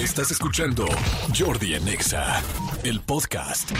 Estás escuchando Jordi en Exa, el podcast.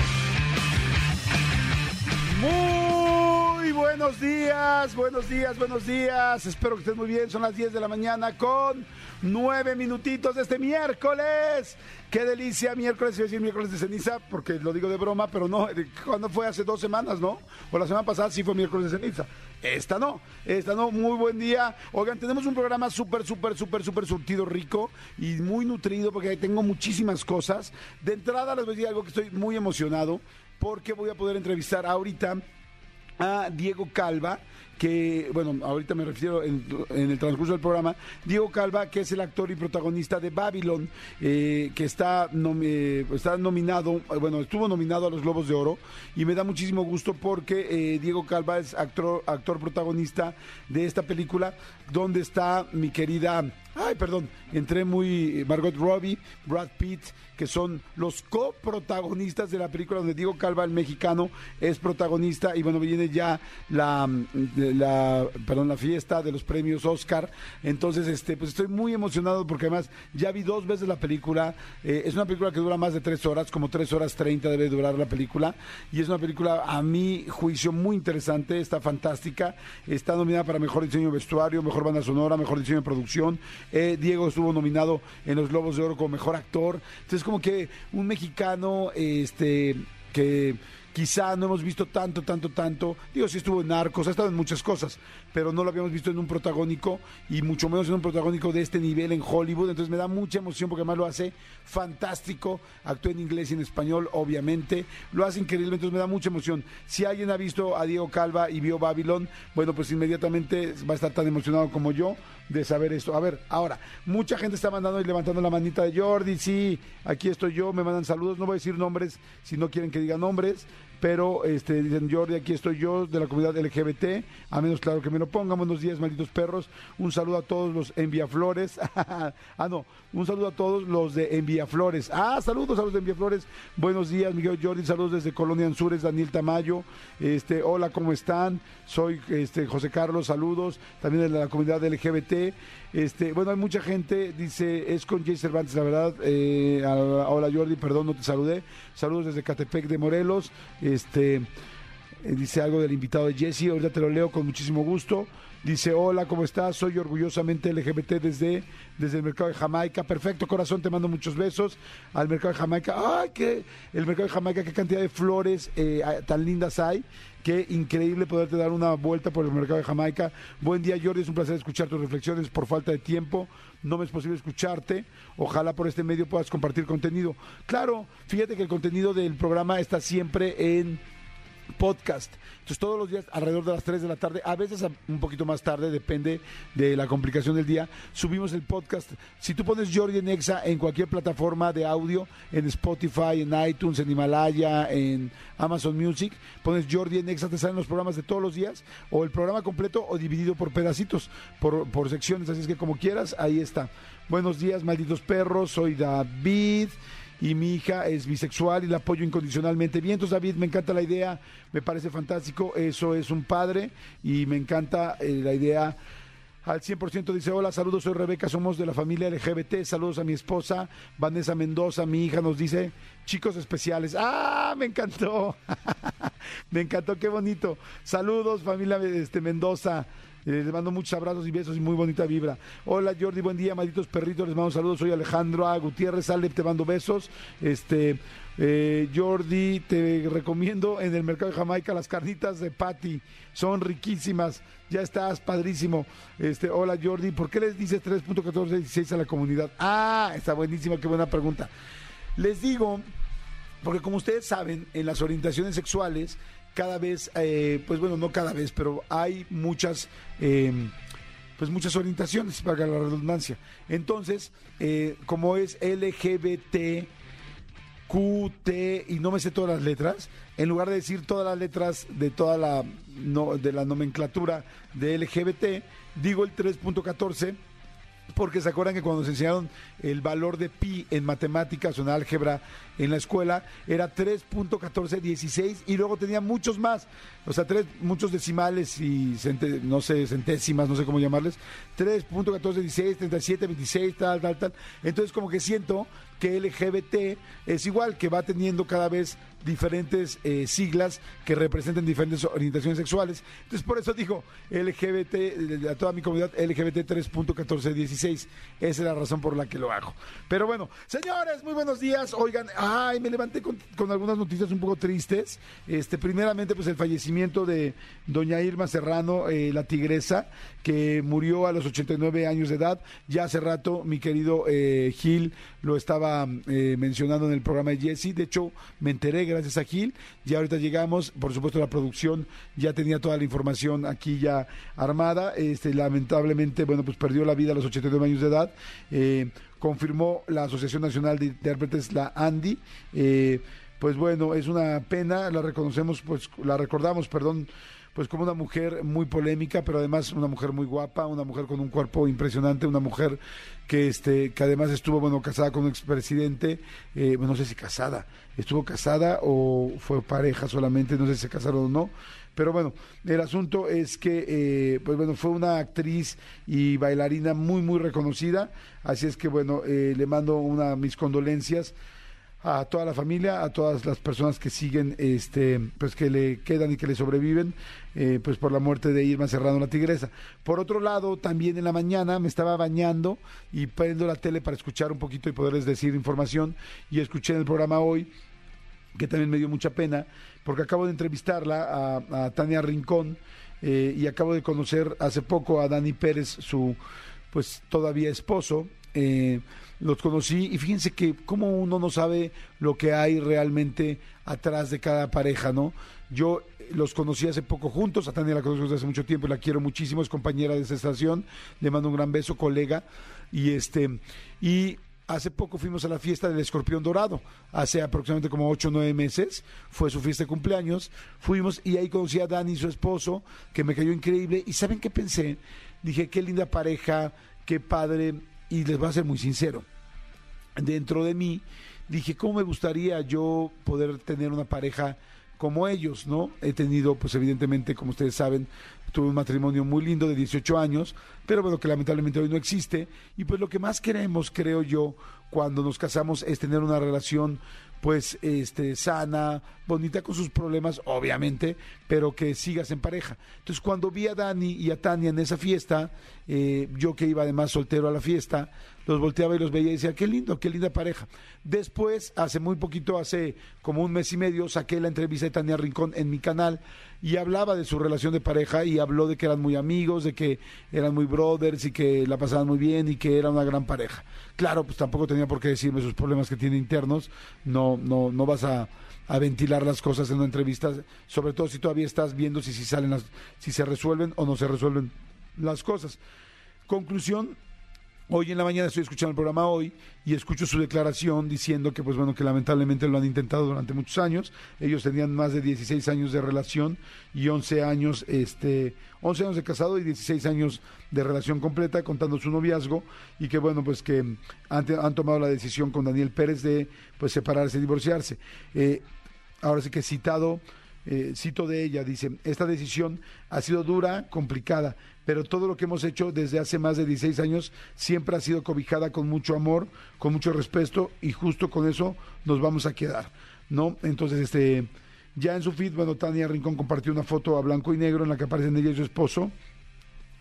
Muy buenos días, buenos días, buenos días. Espero que estés muy bien. Son las 10 de la mañana con nueve minutitos de este miércoles. Qué delicia, miércoles, iba a decir miércoles de ceniza, porque lo digo de broma, pero no, cuando fue hace dos semanas, ¿no? O la semana pasada sí fue miércoles de ceniza. Esta no, esta no, muy buen día. Oigan, tenemos un programa súper, súper, súper, súper surtido, rico y muy nutrido, porque tengo muchísimas cosas. De entrada les voy a decir algo que estoy muy emocionado, porque voy a poder entrevistar ahorita a Diego Calva, que, bueno, ahorita me refiero en, el transcurso del programa, Diego Calva, que es el actor y protagonista de Babylon, eh, que está, está nominado, bueno, estuvo nominado a los Globos de Oro, y me da muchísimo gusto porque eh, Diego Calva es actor, actor protagonista de esta película, donde está mi querida, ay, perdón, entré muy, Margot Robbie, Brad Pitt, que son los coprotagonistas de la película donde Diego Calva, el mexicano, es protagonista y bueno, viene ya la, la, perdón, la fiesta de los premios Oscar. Entonces, este, pues estoy muy emocionado porque además ya vi dos veces la película. Eh, es una película que dura más de tres horas, como tres horas treinta debe durar la película. Y es una película, a mi juicio, muy interesante, está fantástica. Está nominada para mejor diseño vestuario, mejor banda sonora, mejor diseño de producción. Eh, Diego estuvo nominado en los Globos de Oro como mejor actor. Entonces, como que un mexicano este que quizá no hemos visto tanto, tanto, tanto. Digo, sí estuvo en Narcos, ha estado en muchas cosas, pero no lo habíamos visto en un protagónico y mucho menos en un protagónico de este nivel en Hollywood. Entonces me da mucha emoción porque además lo hace fantástico. Actúa en inglés y en español, obviamente. Lo hace increíble, entonces me da mucha emoción. Si alguien ha visto a Diego Calva y vio Babylon, bueno, pues inmediatamente va a estar tan emocionado como yo de saber esto. A ver, ahora, mucha gente está mandando y levantando la manita de Jordi, sí, aquí estoy yo, me mandan saludos, no voy a decir nombres si no quieren que diga nombres, pero este, dicen Jordi, aquí estoy yo de la comunidad LGBT, a menos claro que me lo pongan, buenos días, malditos perros, un saludo a todos los enviaflores, ah no, un saludo a todos los de enviaflores, ah, saludos a los de enviaflores, buenos días, Miguel Jordi, saludos desde Colonia Anzures, Daniel Tamayo, este, hola, ¿cómo están? Soy este, José Carlos, saludos, también de la comunidad LGBT, este, bueno, hay mucha gente, dice, es con Jay Cervantes, la verdad. Eh, hola Jordi, perdón, no te saludé. Saludos desde Catepec de Morelos. Este, dice algo del invitado de Jesse, ahorita te lo leo con muchísimo gusto. Dice, hola, ¿cómo estás? Soy orgullosamente LGBT desde, desde el mercado de Jamaica. Perfecto, corazón, te mando muchos besos al mercado de Jamaica. ¡Ay, qué! El mercado de Jamaica, qué cantidad de flores eh, tan lindas hay. Qué increíble poderte dar una vuelta por el mercado de Jamaica. Buen día, Jordi. Es un placer escuchar tus reflexiones por falta de tiempo. No me es posible escucharte. Ojalá por este medio puedas compartir contenido. Claro, fíjate que el contenido del programa está siempre en podcast. Entonces todos los días alrededor de las 3 de la tarde, a veces un poquito más tarde, depende de la complicación del día, subimos el podcast. Si tú pones Jordi en Exa en cualquier plataforma de audio, en Spotify, en iTunes, en Himalaya, en Amazon Music, pones Jordi en Exa, te salen los programas de todos los días, o el programa completo o dividido por pedacitos, por, por secciones, así es que como quieras, ahí está. Buenos días, malditos perros, soy David y mi hija es bisexual y la apoyo incondicionalmente. Bien, entonces David, me encanta la idea, me parece fantástico, eso es un padre y me encanta eh, la idea. Al 100% dice, hola, saludos, soy Rebeca, somos de la familia LGBT, saludos a mi esposa, Vanessa Mendoza, mi hija nos dice, chicos especiales. ¡Ah, me encantó! me encantó, qué bonito. Saludos, familia este, Mendoza. Eh, les mando muchos abrazos y besos y muy bonita vibra. Hola Jordi, buen día, malditos perritos, les mando saludos. Soy Alejandro A. Gutiérrez, Ale, te mando besos. Este, eh, Jordi, te recomiendo en el mercado de Jamaica las carnitas de Patty. Son riquísimas. Ya estás, padrísimo. Este, hola Jordi, ¿por qué les dices 3.1416 a la comunidad? Ah, está buenísima, qué buena pregunta. Les digo, porque como ustedes saben, en las orientaciones sexuales cada vez, eh, pues bueno, no cada vez, pero hay muchas, em, pues muchas orientaciones, para la redundancia. Entonces, eh, como es LGBT, QT y no me sé todas las letras, en lugar de decir todas las letras de toda la, de la nomenclatura de LGBT, digo el 3.14 porque se acuerdan que cuando nos enseñaron el valor de pi en matemáticas o en álgebra en la escuela era 3.1416 y luego tenía muchos más, o sea, tres, muchos decimales y no sé, centésimas, no sé cómo llamarles, 3.1416, 37, 26, tal, tal, tal. Entonces como que siento que LGBT es igual, que va teniendo cada vez diferentes eh, siglas que representen diferentes orientaciones sexuales. Entonces, por eso digo LGBT, a toda mi comunidad, LGBT 3.1416. Esa es la razón por la que lo hago. Pero bueno, señores, muy buenos días. Oigan, ay, me levanté con, algunas noticias un poco tristes. Este, primeramente, pues el fallecimiento de doña Irma Serrano, eh, la tigresa, que murió a los 89 años de edad. Ya hace rato, mi querido eh, Gil lo estaba mencionando en el programa de Jesse. De hecho, me enteré gracias a Gil. Ya ahorita llegamos, por supuesto la producción ya tenía toda la información aquí ya armada. Este, lamentablemente, bueno, pues perdió la vida a los 89 años de edad. Confirmó la Asociación Nacional de Intérpretes, la ANDI. Eh, pues bueno, es una pena, la reconocemos, pues la recordamos, perdón, pues como una mujer muy polémica, pero además una mujer muy guapa, una mujer con un cuerpo impresionante, una mujer que este que además estuvo bueno casada con un expresidente, eh, no sé si casada, estuvo casada o fue pareja solamente, no sé si se casaron o no, pero bueno, el asunto es que, eh, pues bueno, fue una actriz y bailarina muy, muy reconocida, así es que bueno, eh, le mando una mis condolencias a toda la familia, a todas las personas que siguen, este, pues que le quedan y que le sobreviven, eh, pues por la muerte de Irma Serrano la Tigresa. Por otro lado, también en la mañana me estaba bañando y prendo la tele para escuchar un poquito y poderles decir información y escuché en el programa hoy que también me dio mucha pena, porque acabo de entrevistarla a, Tania Rincón eh, y acabo de conocer hace poco a Dani Pérez, su pues todavía esposo. Eh, los conocí y fíjense que como uno no sabe lo que hay realmente atrás de cada pareja, ¿no? Yo los conocí hace poco juntos, a Tania la conozco desde hace mucho tiempo y la quiero muchísimo, es compañera de esta estación, le mando un gran beso, colega, y este, y hace poco fuimos a la fiesta del escorpión dorado, hace aproximadamente como ocho o nueve meses, fue su fiesta de cumpleaños, fuimos y ahí conocí a Dani, su esposo, que me cayó increíble, y ¿saben qué pensé? Dije, qué linda pareja, qué padre, y les voy a ser muy sincero, dentro de mí dije, ¿cómo me gustaría yo poder tener una pareja como ellos, ¿no? He tenido, pues evidentemente, como ustedes saben, tuve un matrimonio muy lindo de 18 años, pero bueno, que lamentablemente hoy no existe. Y pues lo que más queremos, creo yo, cuando nos casamos es tener una relación pues este sana, bonita con sus problemas, obviamente, pero que sigas en pareja. Entonces, cuando vi a Dani y a Tania en esa fiesta, eh, yo que iba además soltero a la fiesta, los volteaba y los veía y decía, qué lindo, qué linda pareja. Después, hace muy poquito, hace como un mes y medio, saqué la entrevista de Tania Rincón en mi canal y hablaba de su relación de pareja y habló de que eran muy amigos, de que eran muy brothers y que la pasaban muy bien y que era una gran pareja. Claro, pues tampoco tenía por qué decirme sus problemas que tiene internos, no, no, no vas a, ventilar las cosas en una entrevista, sobre todo si todavía estás viendo si, si salen las, si se resuelven o no se resuelven las cosas. Conclusión, Hoy en la mañana estoy escuchando el programa hoy y escucho su declaración diciendo que pues bueno que lamentablemente lo han intentado durante muchos años. Ellos tenían más de 16 años de relación y 11 años este 11 años de casado y 16 años de relación completa contando su noviazgo y que bueno pues que han, han tomado la decisión con Daniel Pérez de pues separarse y divorciarse. Eh, ahora sí que citado eh, cito de ella, dice, esta decisión ha sido dura, complicada, pero todo lo que hemos hecho desde hace más de 16 años siempre ha sido cobijada con mucho amor, con mucho respeto y justo con eso nos vamos a quedar, ¿no? Entonces, este, ya en su feed, bueno, Tania Rincón compartió una foto a blanco y negro en la que aparecen ella y su esposo,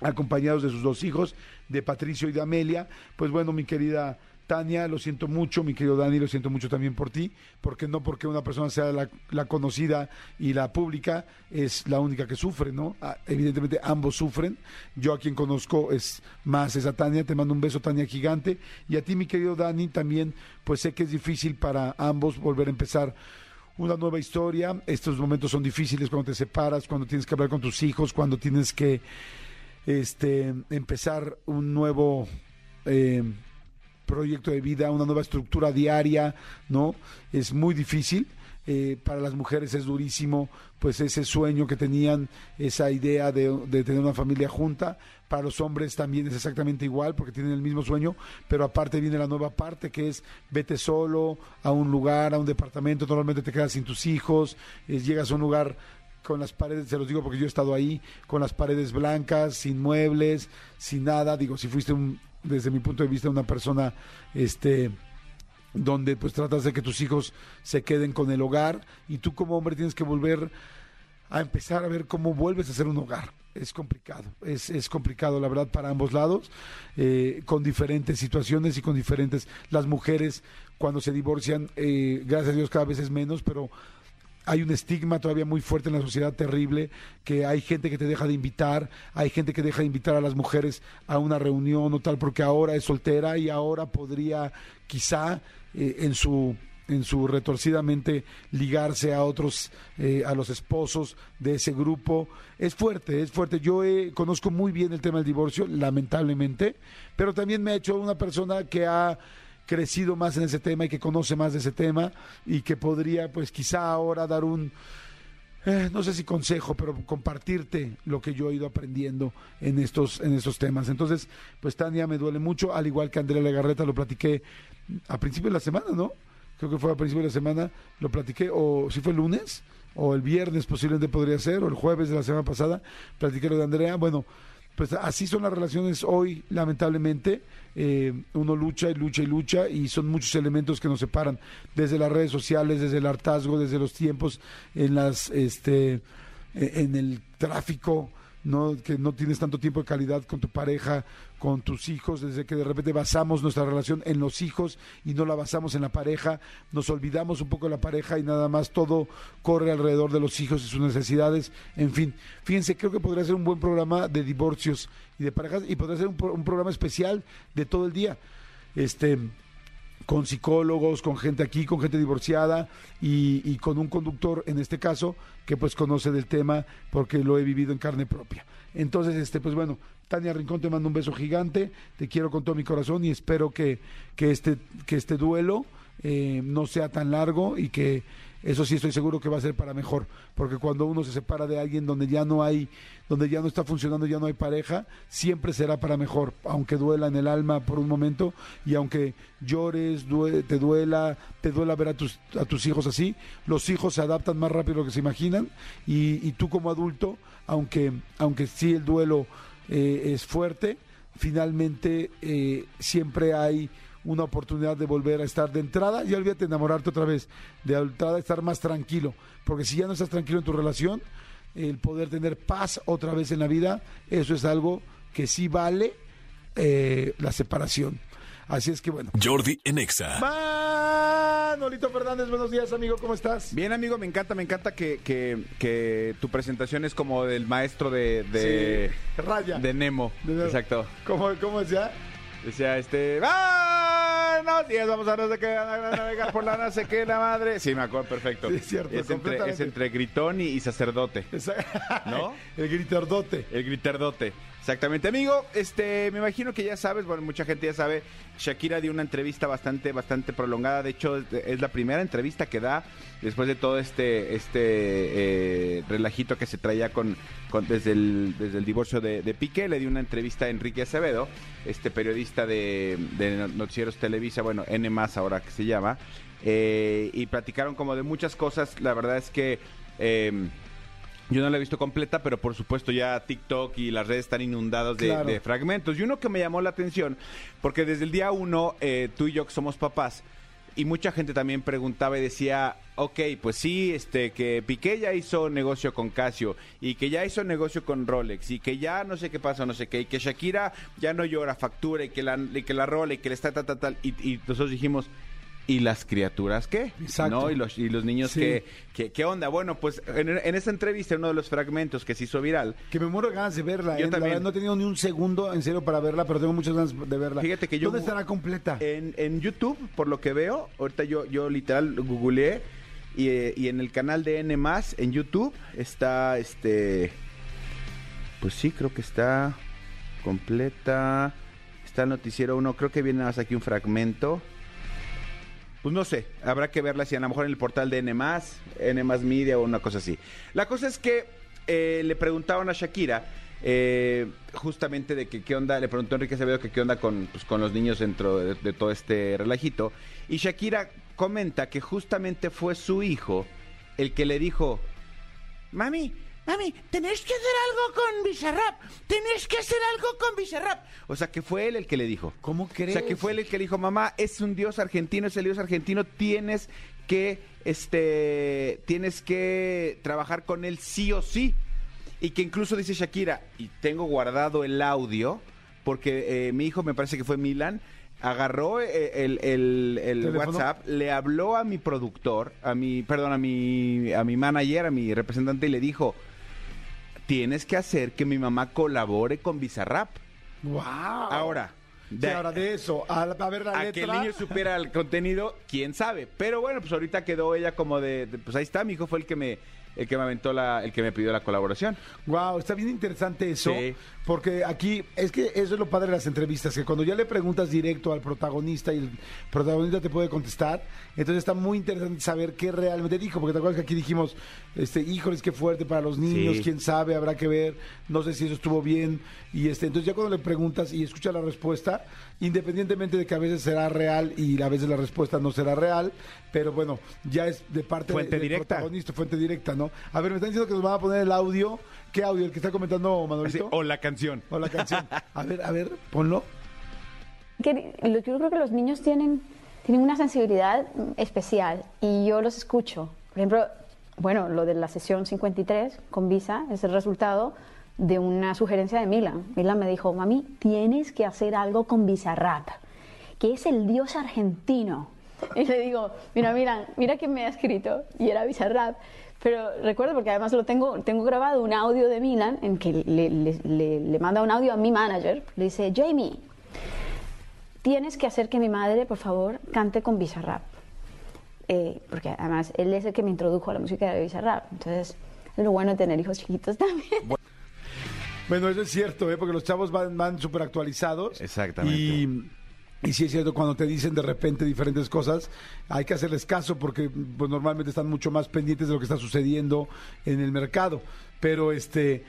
acompañados de sus dos hijos, de Patricio y de Amelia. Pues bueno, mi querida Tania, lo siento mucho, mi querido Dani, lo siento mucho también por ti, porque no porque una persona sea la, conocida y la pública es la única que sufre, ¿no? Ah, evidentemente ambos sufren. Yo a quien conozco es más esa Tania, te mando un beso Tania gigante y a ti mi querido Dani también, pues sé que es difícil para ambos volver a empezar una nueva historia. Estos momentos son difíciles cuando te separas, cuando tienes que hablar con tus hijos, cuando tienes que este empezar un nuevo eh, proyecto de vida, una nueva estructura diaria, ¿no? Es muy difícil. eh, para las mujeres es durísimo, pues ese sueño que tenían, esa idea de, tener una familia junta. Para los hombres también es exactamente igual, porque tienen el mismo sueño, pero aparte viene la nueva parte, que es vete solo a un lugar, a un departamento, normalmente te quedas sin tus hijos, eh, llegas a un lugar con las paredes, se los digo porque yo he estado ahí, con las paredes blancas, sin muebles, sin nada. Digo, si fuiste un, desde mi punto de vista una persona, este donde pues tratas de que tus hijos se queden con el hogar y tú como hombre tienes que volver a empezar a ver cómo vuelves a ser un hogar. Es complicado, es, es complicado la verdad para ambos lados, eh, con diferentes situaciones y con diferentes... Las mujeres cuando se divorcian, eh, gracias a Dios cada vez es menos, pero hay un estigma todavía muy fuerte en la sociedad terrible, que hay gente que te deja de invitar, hay gente que deja de invitar a las mujeres a una reunión o tal, porque ahora es soltera y ahora podría quizá eh, en su en su retorcidamente ligarse a otros, eh, a los esposos de ese grupo. Es fuerte, es fuerte. Yo conozco muy bien el tema del divorcio, lamentablemente, pero también me ha hecho una persona que ha crecido más en ese tema y que conoce más de ese tema y que podría, pues quizá ahora dar un, eh, no sé si consejo, pero compartirte lo que yo he ido aprendiendo en estos, en estos temas. Entonces, pues Tania me duele mucho, al igual que Andrea Legarreta lo platiqué a principio de la semana, ¿no? Creo que fue a principio de la semana, lo platiqué, o si fue el lunes, o el viernes posiblemente podría ser, o el jueves de la semana pasada, platiqué lo de Andrea. Bueno, pues así son las relaciones hoy, lamentablemente. Eh, uno lucha y lucha y lucha y son muchos elementos que nos separan, desde las redes sociales, desde el hartazgo, desde los tiempos, en las, este, e, en el tráfico, no que no tienes tanto tiempo de calidad con tu pareja, con tus hijos, desde que de repente basamos nuestra relación en los hijos y no la basamos en la pareja, nos olvidamos un poco de la pareja y nada más todo corre alrededor de los hijos y sus necesidades, en fin, fíjense, creo que podría ser un buen programa de divorcios y de parejas y podría ser un, un programa especial de todo el día. Este con psicólogos, con gente aquí, con gente divorciada y, con un conductor, en este caso, que pues conoce del tema porque lo he vivido en carne propia. Entonces, este, pues bueno, Tania Rincón te mando un beso gigante, te quiero con todo mi corazón y espero que, que, este, que este duelo eh, no sea tan largo y que eso sí estoy seguro que va a ser para mejor, porque cuando uno se separa de alguien donde ya no hay, donde ya no está funcionando, ya no hay pareja, siempre será para mejor, aunque duela en el alma por un momento y aunque llores, te duela, te duela ver a tus, a tus hijos así, los hijos se adaptan más rápido de lo que se imaginan y, tú como adulto, aunque, aunque sí el duelo eh, es fuerte, finalmente eh, siempre hay una oportunidad de volver a estar de entrada y olvídate de enamorarte otra vez, de entrada estar más tranquilo, porque si ya no estás tranquilo en tu relación, el poder tener paz otra vez en la vida, eso es algo que sí vale eh, la separación. Así es que bueno. Jordi Enexa. Manolito Fernández, buenos días, amigo, ¿cómo estás? Bien, amigo, me encanta, me encanta que, que, que tu presentación es como del maestro de. de sí, Raya. De Nemo. De Nemo. Exacto. ¿Cómo, cómo decía? Decía este. ¡Buenos días! Vamos a navegar por la no sé qué, la madre. Sí, me acuerdo perfecto. Sí, es cierto. Es entre, es entre gritón y, y sacerdote. ¿No? El gritardote. El gritardote. Exactamente, amigo. Este, me imagino que ya sabes, bueno, mucha gente ya sabe. Shakira dio una entrevista bastante, bastante prolongada. De hecho, es la primera entrevista que da después de todo este, este eh, relajito que se traía con, con desde, el, desde el divorcio de, de, Piqué. Le dio una entrevista a Enrique Acevedo, este periodista de, Noticieros Televisa, bueno, N más ahora que se llama. Eh, y platicaron como de muchas cosas. La verdad es que. Eh, yo no la he visto completa, pero por supuesto ya TikTok y las redes están inundadas de, Claro. de fragmentos. Y uno que me llamó la atención, porque desde el día uno, eh, tú y yo que somos papás, y mucha gente también preguntaba y decía, ok, pues sí, este, que Piqué ya hizo negocio con Casio, y que ya hizo negocio con Rolex, y que ya no sé qué pasa, no sé qué, y que Shakira ya no llora factura, y que la, y que la rola, y que le está tal, tal, tal, y, y nosotros dijimos... ¿Y las criaturas qué? Exacto. ¿No? Y los, y los niños Sí. qué, qué, qué onda? Bueno, pues en, en esa entrevista, uno de los fragmentos que se hizo viral, Que me muero de ganas de verla. Yo ¿eh? La también. verdad, no he tenido ni un segundo en serio para verla, pero tengo muchas ganas de verla. Fíjate que yo- ¿Dónde estará completa? En, en YouTube, por lo que veo, ahorita yo, yo literal googleé y, y en el canal de N en YouTube está este. Pues sí, creo que está completa. Está el noticiero 1, creo que viene más aquí un fragmento. Pues no sé, habrá que verla si a lo mejor en el portal de N+, N+, Media o una cosa así. La cosa es que eh, le preguntaban a Shakira eh, justamente de que qué onda, le preguntó Enrique Acevedo que qué onda con, pues, con los niños dentro de, de todo este relajito. Y Shakira comenta que justamente fue su hijo el que le dijo, mami, mami, tenés que hacer algo con Bizarrap, tenés que hacer algo con Bizarrap. O sea, que fue él el que le dijo. ¿Cómo crees? O sea, que fue él el que le dijo, mamá, es un dios argentino, es el dios argentino, tienes que, este, tienes que trabajar con él sí o sí. Y que incluso dice Shakira, y tengo guardado el audio, porque eh, mi hijo, me parece que fue Milan, agarró eh, el, el-. WhatsApp, le habló a mi productor, a mi, perdón, a mi, a mi manager, a mi representante, y le dijo, tienes que hacer que mi mamá colabore con Bizarrap. ¡Wow! Ahora, Sí, ahora de eso, a, a ver la a letra. que el niño supiera el contenido, quién sabe. Pero bueno, pues ahorita quedó ella como de, de, pues ahí está, mi hijo fue el que me el que me aventó la el que me pidió la colaboración. Wow, está bien interesante eso, Sí. porque aquí es que eso es lo padre de las entrevistas, que cuando ya le preguntas directo al protagonista y el protagonista te puede contestar, entonces está muy interesante saber qué realmente dijo, porque te acuerdas que aquí dijimos, este, híjoles, qué fuerte para los niños, Sí. quién sabe, habrá que ver, no sé si eso estuvo bien, y este, entonces ya cuando le preguntas y escuchas la respuesta, independientemente de que a veces será real y a veces la respuesta no será real, pero bueno, ya es de parte Fuente del directa. protagonista, fuente directa, ¿no? A ver, me están diciendo que nos van a poner el audio. ¿Qué audio? ¿El que está comentando Manolito? o la canción. o la canción. A ver, a ver, ponlo. que yo creo que los niños tienen, tienen una sensibilidad especial y yo los escucho. Por ejemplo, bueno, lo de la sesión 53 con Visa es el resultado de una sugerencia de Milan. Milan me dijo, mami, tienes que hacer algo con Bizarrap, que es el dios argentino. Y le digo, mira, Milan, mira quién me ha escrito. Y era Bizarrap. Pero recuerdo, porque además lo tengo, tengo grabado un audio de Milan en que le manda un audio a mi manager. Le dice, Jamie, tienes que hacer que mi madre, por favor, cante con Bizarrap. Eh, porque además él es el que me introdujo a la música de Bizarrap. Entonces, es lo bueno de tener hijos chiquitos también. Bueno, eso es cierto, ¿eh? porque los chavos van, van súper actualizados. Exactamente. Y, y sí es cierto, cuando te dicen de repente diferentes cosas, hay que hacerles caso porque pues, normalmente están mucho más pendientes de lo que está sucediendo en el mercado. Pero este...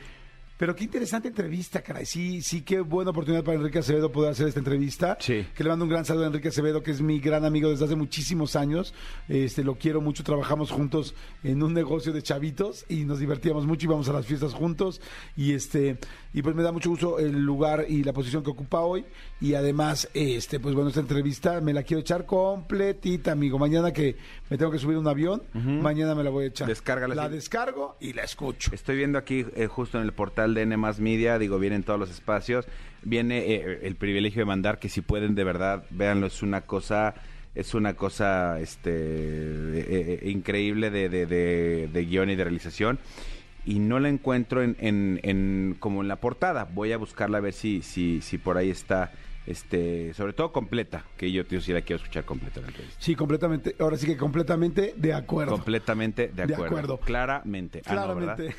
Pero qué interesante entrevista, caray. Sí, sí, qué buena oportunidad para Enrique Acevedo poder hacer esta entrevista. Sí. Que le mando un gran saludo a Enrique Acevedo, que es mi gran amigo desde hace muchísimos años. Este, lo quiero mucho, trabajamos juntos en un negocio de chavitos y nos divertíamos mucho, íbamos a las fiestas juntos. Y este, y pues me da mucho gusto el lugar y la posición que ocupa hoy. Y además, este, pues bueno, esta entrevista me la quiero echar completita, amigo. Mañana que me tengo que subir a un avión, mañana me la voy a echar. Descárgala, La sí. descargo y la escucho. Estoy viendo aquí eh, justo en el portal de N Media, digo, vienen todos los espacios. Viene eh, el privilegio de mandar que si pueden de verdad, véanlo, es una cosa es una cosa este eh, eh, increíble de, de, de- de guion y de realización y no la encuentro en, en, en- como en la portada voy a buscarla a ver si si si por ahí está este sobre todo completa que yo, yo sí la quiero escuchar completa. Sí, completamente. Ahora sí que completamente de acuerdo. completamente de De acuerdo, acuerdo. claramente Ah. Claramente.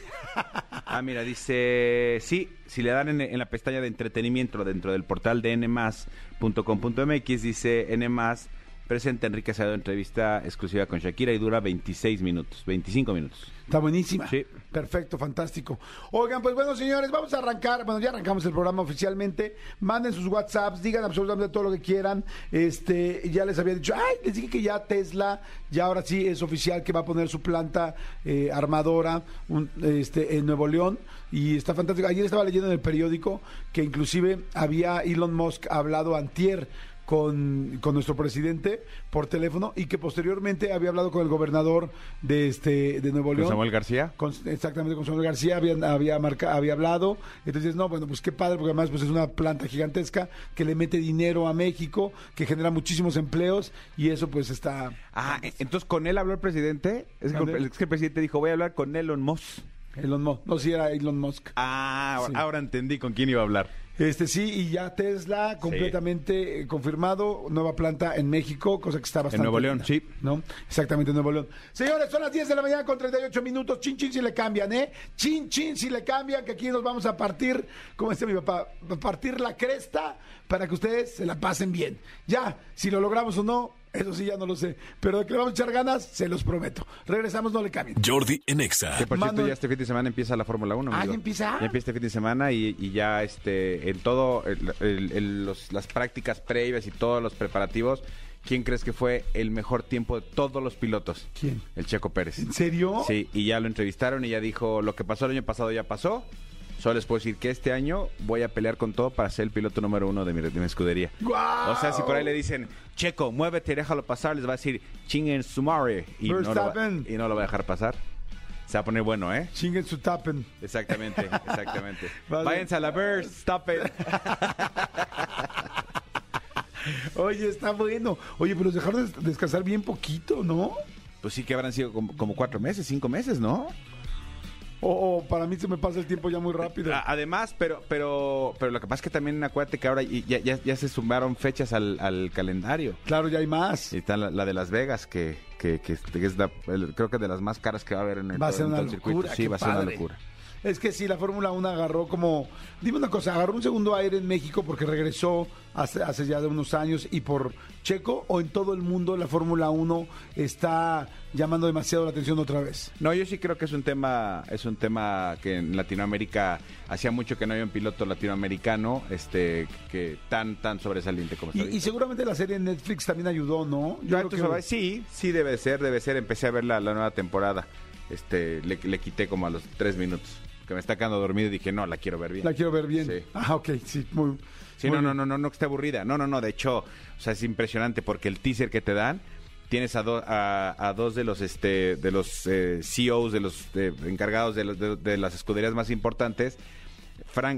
Ah, mira, dice, sí, si le dan en, en la pestaña de entretenimiento dentro del portal de nmas.com.mx, dice nmas, presenta Enrique Acevedo entrevista exclusiva con Shakira y dura 26 minutos, 25 minutos. Está buenísima. Sí. Perfecto, fantástico. Oigan, pues bueno, señores, vamos a arrancar. Bueno, ya arrancamos el programa oficialmente. Manden sus WhatsApps, digan absolutamente todo lo que quieran. Este, ya les había dicho, ay, les dije que ya Tesla, ya ahora sí es oficial que va a poner su planta eh, armadora un- este, en Nuevo León. Y está fantástico. Ayer estaba leyendo en el periódico que inclusive había Elon Musk hablado antier con, con nuestro presidente por teléfono y que posteriormente había hablado con el gobernador de este de Nuevo ¿Con León. Samuel García? Con- exactamente con Samuel García había, había, marca- había hablado. Entonces, no, bueno, pues qué padre, porque además pues es una planta gigantesca que le mete dinero a México, que genera muchísimos empleos y eso pues está... Ah, e- entonces con él habló el presidente. Es que, el, es que el presidente dijo, voy a hablar con Elon Musk. Elon Musk. No, sí era Elon Musk. Ah, ahora, Sí. ahora entendí con quién iba a hablar. Este sí, y ya Tesla completamente eh, confirmado, nueva planta en México, cosa que está bastante... Nuevo León, linda, sí. ¿No? Exactamente, en Nuevo León. Señores, son las 10 de la mañana con 38 minutos. Chin, chin, si le cambian, ¿eh? Chin, chin, si le cambian, que aquí nos vamos a partir, como dice mi papá, a partir la cresta para que ustedes se la pasen bien. Ya, si lo logramos o no, eso sí ya no lo sé. Pero de que le vamos a echar ganas, se los prometo. Regresamos, no le cambien. Jordi en Exa. Que por cierto, ya este fin de semana empieza la Fórmula 1. Ah, amigo. ¿ya empieza? Ya empieza este fin de semana y, y ya este en todo el- el- el- los- las prácticas previas y todos los preparativos. ¿Quién crees que fue el mejor tiempo de todos los pilotos? ¿Quién? El Checo Pérez. ¿En serio? Sí, y ya lo entrevistaron y ya dijo, lo que pasó el año pasado ya pasó. Solo les puedo decir que este año voy a pelear con todo para ser el piloto número uno de mi, de mi escudería. O sea, si por ahí le dicen, Checo, muévete y déjalo pasar, les va a decir, chinguen su madre", Y no, lo va, y no lo va a dejar pasar. Se va a poner bueno, ¿eh? Chinguen su tapen. Exactamente, exactamente. Vale. Váyanse a la stop it. Oye, está bueno. Oye, pero los dejaron des- descansar bien poquito, ¿no? Pues sí que habrán sido como, como cuatro meses, cinco meses, ¿no? O, o para mí se me pasa el tiempo ya muy rápido. Además, pero, pero, pero lo que pasa es que también acuérdate que ahora ya, ya, ya se sumaron fechas al, al calendario. Claro, ya hay más. Y está la, la de Las Vegas, que, que, que, es la- el- creo que de las más caras que va a haber en el, Va a ser una el circuito. locura. Sí, va a ser una locura. Es que sí, la Fórmula 1 agarró como. Dime una cosa, agarró un segundo aire en México porque regresó hace, hace ya de unos años y por Checo o en todo el mundo la Fórmula 1 está llamando demasiado la atención otra vez. No, yo sí creo que es un tema, es un tema que en Latinoamérica hacía mucho que no había un piloto latinoamericano, este, que tan, tan sobresaliente como está Y, seguramente la serie en Netflix también ayudó, ¿no? Yo creo que- sí, sí debe ser, debe ser. Empecé a ver la, la nueva temporada. Este, le, le quité como a los tres minutos. Que me está quedando dormido y dije, no, la quiero ver bien. La quiero ver bien. Sí. Ah, ok, sí, muy. Sí, muy no, no, no, no, no que esté aburrida. No, no, no, de hecho, o sea, es impresionante porque el teaser que te dan, tienes a, do- a, a dos de los este de los eh, CEOs, de los encargados de, los, de, de las escuderías más importantes,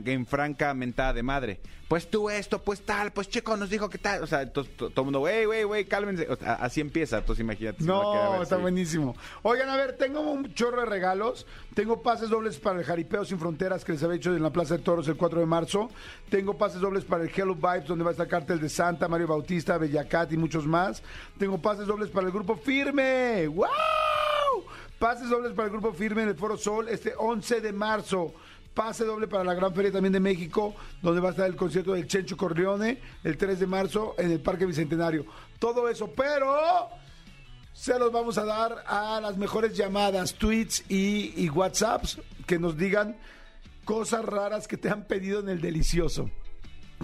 en franca mentada de madre. Pues tú esto, pues tal, pues Checo nos dijo que tal. O sea, todo el mundo, wey, wey, wey, cálmense. O sea, así empieza, entonces imagínate. a No, ver, está sí. buenísimo. Oigan, a ver, tengo un chorro de regalos. Tengo pases dobles para el Jaripeo Sin Fronteras que les había hecho en la Plaza de Toros el 4 de marzo. Tengo pases dobles para el Hello Vibes, donde va a estar Cártel de Santa, Mario Bautista, Bellacat y muchos más. Tengo pases dobles para el Grupo Firme. ¡Wow! Pases dobles para el Grupo Firme en el Foro Sol este 11 de marzo. Pase doble para la Gran Feria también de México, donde va a estar el concierto del Chencho Corleone el 3 de marzo en el Parque Bicentenario. Todo eso, pero se los vamos a dar a las mejores llamadas, tweets y, y WhatsApps que nos digan cosas raras que te han pedido en el delicioso.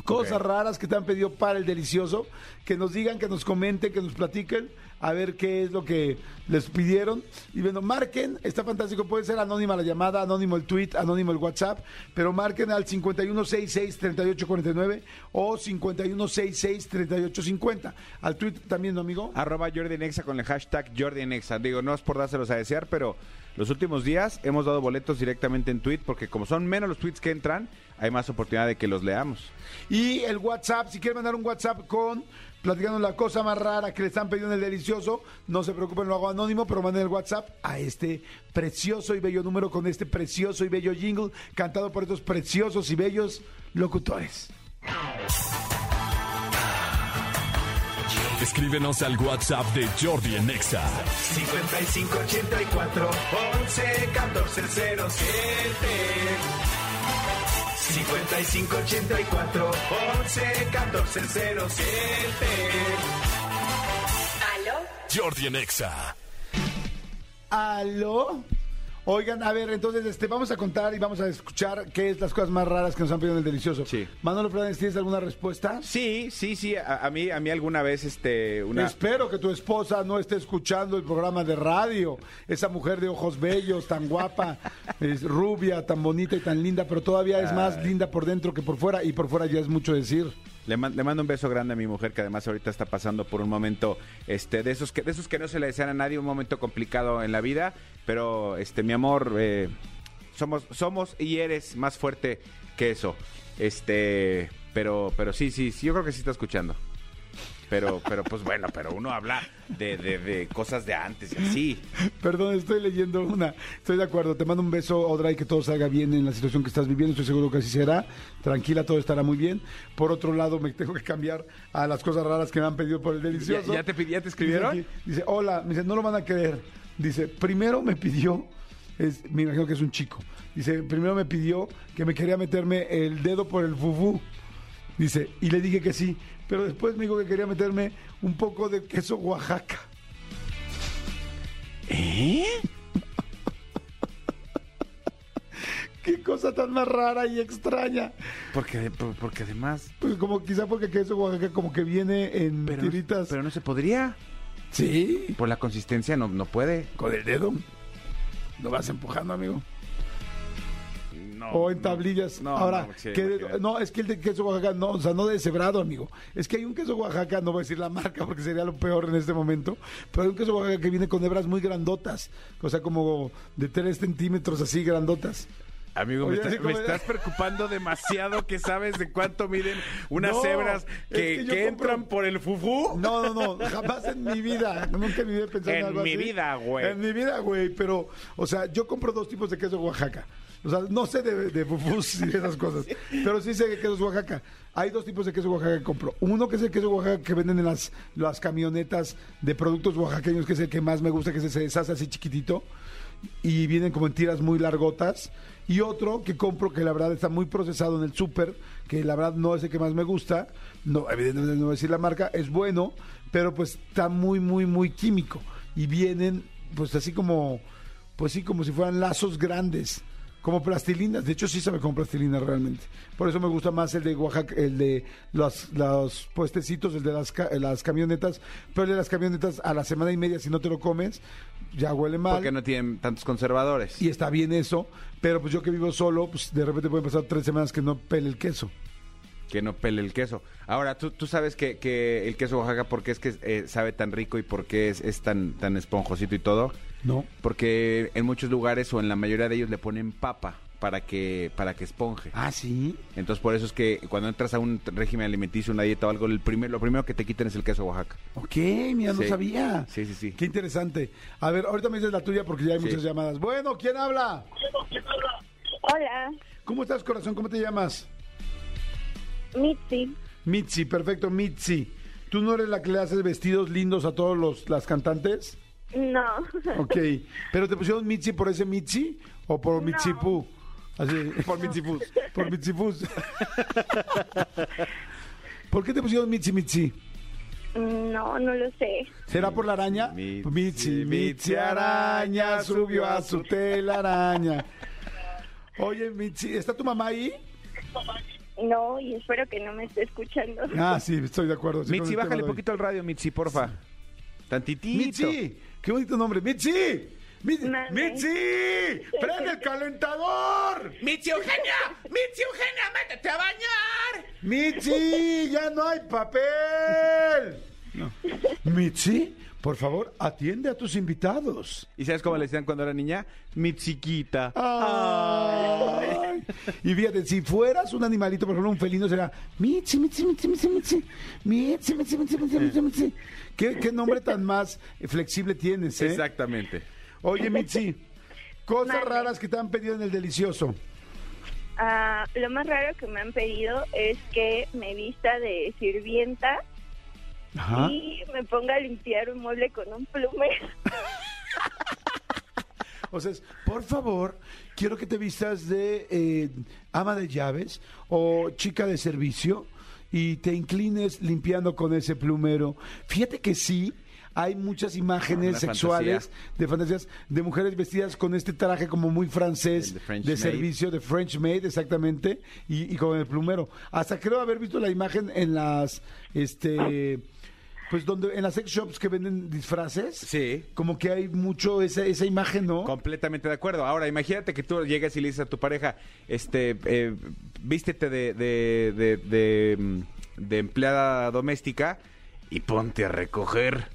Cosas Ok. raras que te han pedido para el delicioso, que nos digan, que nos comenten, que nos platiquen, a ver qué es lo que les pidieron. Y bueno, marquen, está fantástico, puede ser anónima la llamada, anónimo el tweet, anónimo el WhatsApp, pero marquen al 5166-3849 o 5166-3850. Al tweet también, ¿no, amigo? Arroba Jordi Nexa con el hashtag Jordi Nexa. Digo, no es por dárselos a desear, pero los últimos días hemos dado boletos directamente en tweet porque como son menos los tweets que entran, hay más oportunidad de que los leamos. Y el WhatsApp, si quieren mandar un WhatsApp con platicando la cosa más rara que le están pidiendo en el delicioso, no se preocupen, lo hago anónimo, pero manden el WhatsApp a este precioso y bello número con este precioso y bello jingle cantado por estos preciosos y bellos locutores. Escríbenos al WhatsApp de Jordi en Exa. 5584 11 14 07 5584 11 14 07 ¿Aló? Jordi en Exa. ¿Aló? Oigan, a ver, entonces este, vamos a contar y vamos a escuchar qué es las cosas más raras que nos han pedido en el delicioso. Sí. Manolo Fernández, ¿tienes alguna respuesta? Sí, sí, sí. A, a mí, a mí alguna vez, este, una. Espero que tu esposa no esté escuchando el programa de radio. Esa mujer de ojos bellos, tan guapa, es rubia, tan bonita y tan linda, pero todavía es más linda por dentro que por fuera y por fuera ya es mucho decir. Le, le mando un beso grande a mi mujer que además ahorita está pasando por un momento este de esos que de esos que no se le desean a nadie un momento complicado en la vida pero este mi amor eh, somos somos y eres más fuerte que eso. Este pero pero sí sí, sí yo creo que sí está escuchando pero pero pues bueno pero uno habla de, de, de cosas de antes y así Perdón, estoy leyendo una. Estoy de acuerdo. Te mando un beso, Odra, y que todo salga bien en la situación que estás viviendo. Estoy seguro que así será. Tranquila, todo estará muy bien. Por otro lado, me tengo que cambiar a las cosas raras que me han pedido por el delicioso. ¿Ya- ya te ya te escribieron? Dice, aquí, dice, hola, me dice, no lo van a creer. Dice, primero me pidió, es, me imagino que es un chico. Dice, primero me pidió que me quería meterme el dedo por el fufú. Dice, y le dije que sí, pero después me dijo que quería meterme un poco de queso Oaxaca. ¿Eh? Qué cosa tan más rara y extraña. Porque, por- porque además... Pues como quizá porque queso Oaxaca como que viene en Pero, tiritas. pero no se podría. Sí, Por la consistencia no, no puede. con el dedo. Lo vas empujando, amigo. No, o en tablillas. No, Ahora, no, sí, que- no, es que el de queso Oaxaca, no, o sea, no deshebrado, amigo. Es que hay un queso Oaxaca, no voy a decir la marca porque sería lo peor en este momento, pero hay un queso Oaxaca que viene con hebras muy grandotas, o sea, como de 3 centímetros así grandotas. Amigo, Oye, me, estás- me como- estás preocupando demasiado que sabes de cuánto miden unas No, hebras es que, que yo que compro- entran por el fufú. No, no, no, jamás en mi vida, nunca en mi vida he pensado en En algo mi vida, güey. En mi vida, güey, pero, o sea, yo compro dos tipos de queso Oaxaca. O sea, no sé de, de fufús y de esas cosas, pero sí sé que queso Oaxaca. Hay dos tipos de queso Oaxaca que compro. Uno que es el queso Oaxaca que venden en las, las camionetas de productos oaxaqueños, que es el que más me gusta, que se, se deshace así chiquitito y vienen como en tiras muy largotas. Y otro que compro que la verdad está muy procesado en el súper, que la verdad no es el que más me gusta. No, evidentemente no voy a decir la marca, es bueno, pero pues está muy, muy, muy químico. Y vienen pues así como, pues sí, como si fueran lazos grandes. Como plastilinas, de hecho sí sabe como plastilina realmente. Por eso me gusta más el de Oaxaca, el de los, los puestecitos, el de las, las camionetas. Pero el de las camionetas a la semana y media, si no te lo comes, ya huele mal. Porque no tienen tantos conservadores. Y está bien eso, pero pues yo que vivo solo, pues de repente pueden pasar tres semanas que no pele el queso. que no pele el queso. Ahora, tú, tú sabes que, que el queso Oaxaca, ¿por qué es que eh, sabe tan rico y por qué es, es tan, tan esponjosito y todo? ¿No? Porque en muchos lugares o en la mayoría de ellos le ponen papa para que, para que esponje. Ah, sí. Entonces, por eso es que cuando entras a un régimen alimenticio, una dieta o algo, el primer, lo primero que te quitan es el queso Oaxaca. Ok, mira, no Sí. sabía. Sí, sí, sí. Qué interesante. A ver, ahorita me dices la tuya porque ya hay Sí. muchas llamadas. Bueno, ¿quién habla? Hola, ¿Cómo estás, corazón? ¿Cómo te llamas? Mitzi. Mitzi, perfecto, Mitzi. ¿Tú no eres la que le haces vestidos lindos a todos los, las cantantes? No, Ok. ¿Pero te pusieron Mitzi por ese Mitzi o por Mitzi Poo? Así, por Mitzi Poo. Por Mitzi Poo. ¿Por qué te pusieron Mitzi Mitzi? no, no lo sé. ¿Será por la araña? Mitzi, Mitzi, araña subió a su telaraña. Oye, Mitzi, ¿está tu mamá ahí? No, y espero que no me esté escuchando. Ah, sí, estoy de acuerdo. sí, Mitzi, bájale poquito al radio, Mitzi, porfa. Tantitito. Mitzi, qué bonito nombre. Mitzi, Mitzi. Mitzi, prende el calentador. ¡Mitzi Eugenia! ¡Mitzi Eugenia, métete a bañar! Mitzi, ya no hay papel. No. Mitzi, por favor, atiende a tus invitados. ¿Y sabes cómo le decían cuando era niña? Mitziquita. Ay. Y fíjate, si fueras un animalito, por ejemplo, un felino, será Mitzi, Mitzi, Mitzi, Mitzi, Mitzi, Mitzi, Mitzi, Mitzi, Mitzi, Mitzi, Mitzi. ¿Qué, qué nombre tan más flexible tienes, eh? Exactamente. Oye, Mitzi, cosas raras que te han pedido en el delicioso. Ah, lo más raro que me han pedido es que me vista de sirvienta Ajá. y me ponga a limpiar un mueble con un plumero. O sea, es, por favor, quiero que te vistas de eh, ama de llaves o chica de servicio y te inclines limpiando con ese plumero. Fíjate que sí. Hay muchas imágenes Una sexuales fantasía. de fantasías de mujeres vestidas con este traje como muy francés de French de maid. servicio, de French maid, exactamente, y, y con el plumero. Hasta creo haber visto la imagen en las, este, pues donde en las sex shops que venden disfraces. Sí. Como que hay mucho esa, esa imagen, ¿no? Completamente de acuerdo. Ahora, imagínate que tú llegas y le dices a tu pareja, este, eh, vístete de, de, de, de, mm, de empleada doméstica y ponte a recoger.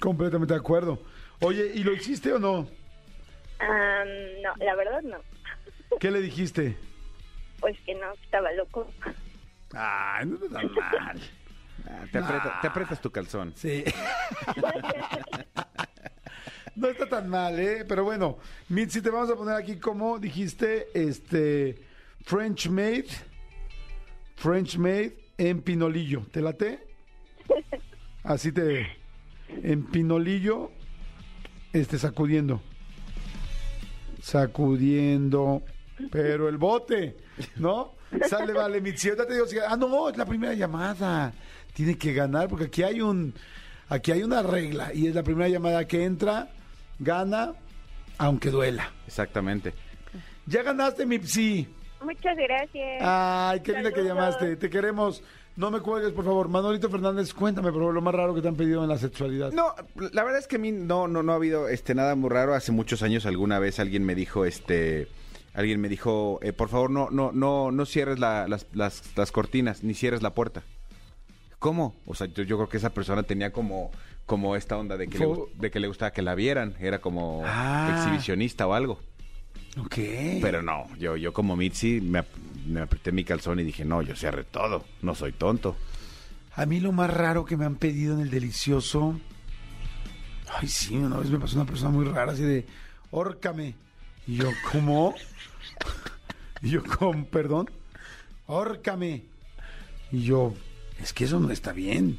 Completamente de acuerdo. Oye, ¿y lo hiciste o no? Ah, no, la verdad no. ¿Qué le dijiste? Pues que no, estaba loco. Ay, no está tan mal. Ah, te, aprieta- te aprietas tu calzón. Sí. no está tan mal, ¿eh? Pero bueno, Mitzi, te vamos a poner aquí como dijiste, este, French Maid, French Maid en pinolillo. ¿Te late? Así te, en pinolillo, este, sacudiendo. Sacudiendo, pero el bote, ¿no? Sale, vale, Mitzi. Ahorita te digo, ah, no, es la primera llamada. Tiene que ganar porque aquí hay un, aquí hay una regla y es la primera llamada que entra, gana, aunque duela. Exactamente. Ya ganaste, Mipsi. Muchas gracias. Ay, qué linda que llamaste. Te queremos. No me cuelgues, por favor. Manolito Fernández, cuéntame, por favor, lo más raro que te han pedido en la sexualidad. No, la verdad es que a mí no, no, no ha habido este nada muy raro. Hace muchos años alguna vez alguien me dijo, este, alguien me dijo, eh, por favor no, no, no, no cierres la- las, las, las cortinas, ni cierres la puerta. ¿Cómo? O sea, yo, yo creo que esa persona tenía como, como esta onda de que, le, Fue- gust- de que le gustaba que la vieran. Era como Ah. exhibicionista o algo. Ok. Pero no, yo, yo como Mitzi me, ap- me apreté mi calzón y dije, no, yo cierre todo, no soy tonto. A mí lo más raro que me han pedido en el delicioso. Ay, sí, una vez me pasó una persona muy rara así de, órcame. Y yo, ¿cómo? Y yo, con perdón, órcame. Y yo, es que eso no está bien.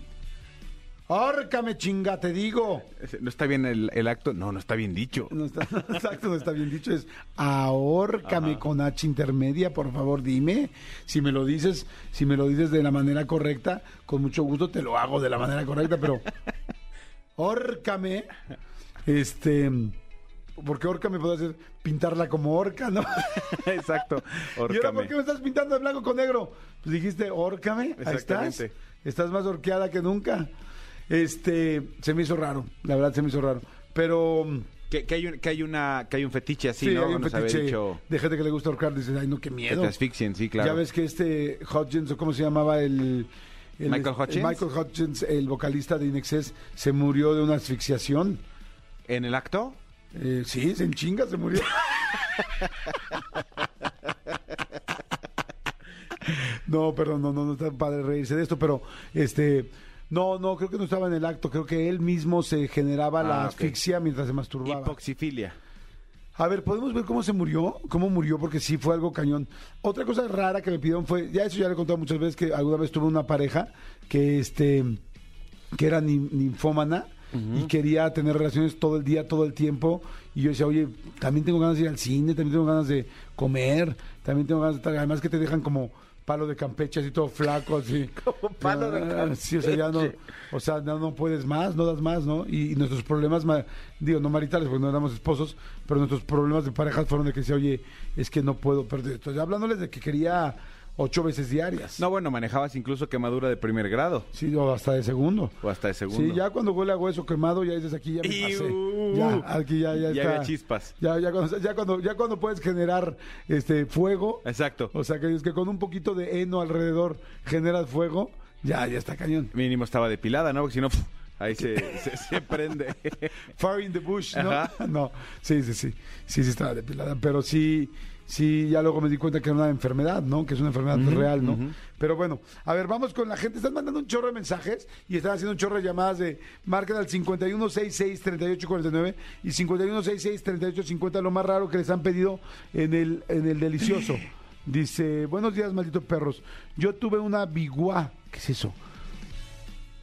Órcame, chinga, te digo. ¿No está bien el, el acto? No, no está bien dicho. No está, exacto, no está bien dicho. Es ahórcame con H intermedia, por favor, dime. Si me lo dices, si me lo dices de la manera correcta, con mucho gusto te lo hago de la manera correcta, pero órcame, este, porque órcame puede ser pintarla como orca, ¿no? Exacto. ¿Y ahora por qué me estás pintando de blanco con negro? Pues dijiste, órcame, ahí estás. Estás más orqueada que nunca. Este, se me hizo raro, la verdad se me hizo raro. Pero Que, que hay un, que hay una que hay un fetiche así, sí, ¿no? hay un Nos fetiche dicho de gente que le gusta ahorcar. Dices, ay, no, qué que miedo. te asfixien, sí, claro. Ya ves que este Hodgins, o cómo se llamaba el... el- Michael el Hutchins. Michael Hutchins, el vocalista de Inexcess, se murió de una asfixiación. ¿En el acto? Eh, sí, se en chinga se murió. no, perdón, no, no, no está padre reírse de esto, pero este, no, no, creo que no estaba en el acto, creo que él mismo se generaba la Ah, asfixia mientras se masturbaba. Hipoxifilia. A ver, ¿podemos ver cómo se murió? ¿Cómo murió? Porque sí fue algo cañón. Otra cosa rara que me pidieron fue, ya eso ya le he contado muchas veces, que alguna vez tuve una pareja que este que era y quería tener relaciones todo el día, todo el tiempo. Y yo decía, oye, también tengo ganas de ir al cine, también tengo ganas de comer, también tengo ganas de estar, además que te dejan como palo de Campeche, así todo flaco, así. Como palo de Ah, Sí, o sea, ya no, Campeche. o sea, no, no puedes más, no das más, ¿no? Y, y nuestros problemas, ma- digo, no maritales, porque no éramos esposos, pero nuestros problemas de pareja fueron de que decía, oye, es que no puedo perder. Entonces, hablándoles de que quería ocho veces diarias. No, bueno, manejabas incluso quemadura de primer grado Sí, o hasta de segundo. o hasta de segundo. Sí, ya cuando huele a hueso quemado, ya dices aquí ya me pasé. Ya, aquí ya, ya, Ya está. había chispas. Ya, ya, cuando, ya, cuando, ya cuando puedes generar este fuego, Exacto. o sea, que es que con un poquito de heno alrededor generas fuego, ya, ya está cañón. Mínimo estaba depilada, ¿no? Porque si no, ahí se, se, se prende. Fire in the bush, ¿no? Ajá. No, sí, sí, sí. Sí, sí estaba depilada. Pero sí, sí, ya luego me di cuenta que era una enfermedad, ¿no? Que es una enfermedad real, ¿no? Pero bueno, a ver, vamos con la gente. Están mandando un chorro de mensajes y están haciendo un chorro de llamadas de marquen al 5166-3849 y 5166-3850, lo más raro que les han pedido en el, en el delicioso. Dice, buenos días, malditos perros. Yo tuve una biguá. ¿Qué es eso?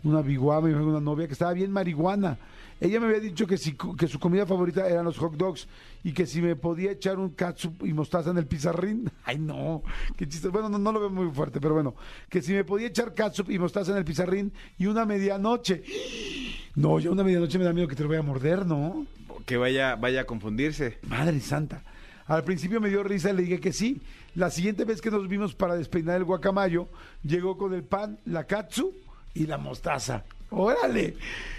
una biguá, me dijo una novia que estaba bien marihuana. Ella me había dicho que, si, que su comida favorita eran los hot dogs y que si me podía echar un catsup y mostaza en el pizarrín. Ay, no, qué chiste. Bueno, no, no lo veo muy fuerte, pero bueno. Que si me podía echar catsup y mostaza en el pizarrín y una medianoche. No, yo una medianoche me da miedo que te lo voy a morder, ¿no? que vaya, vaya a confundirse. Madre santa. Al principio me dio risa y le dije que sí. La siguiente vez que nos vimos para despeinar el guacamayo, llegó con el pan, la katsu y la mostaza. ¡Órale!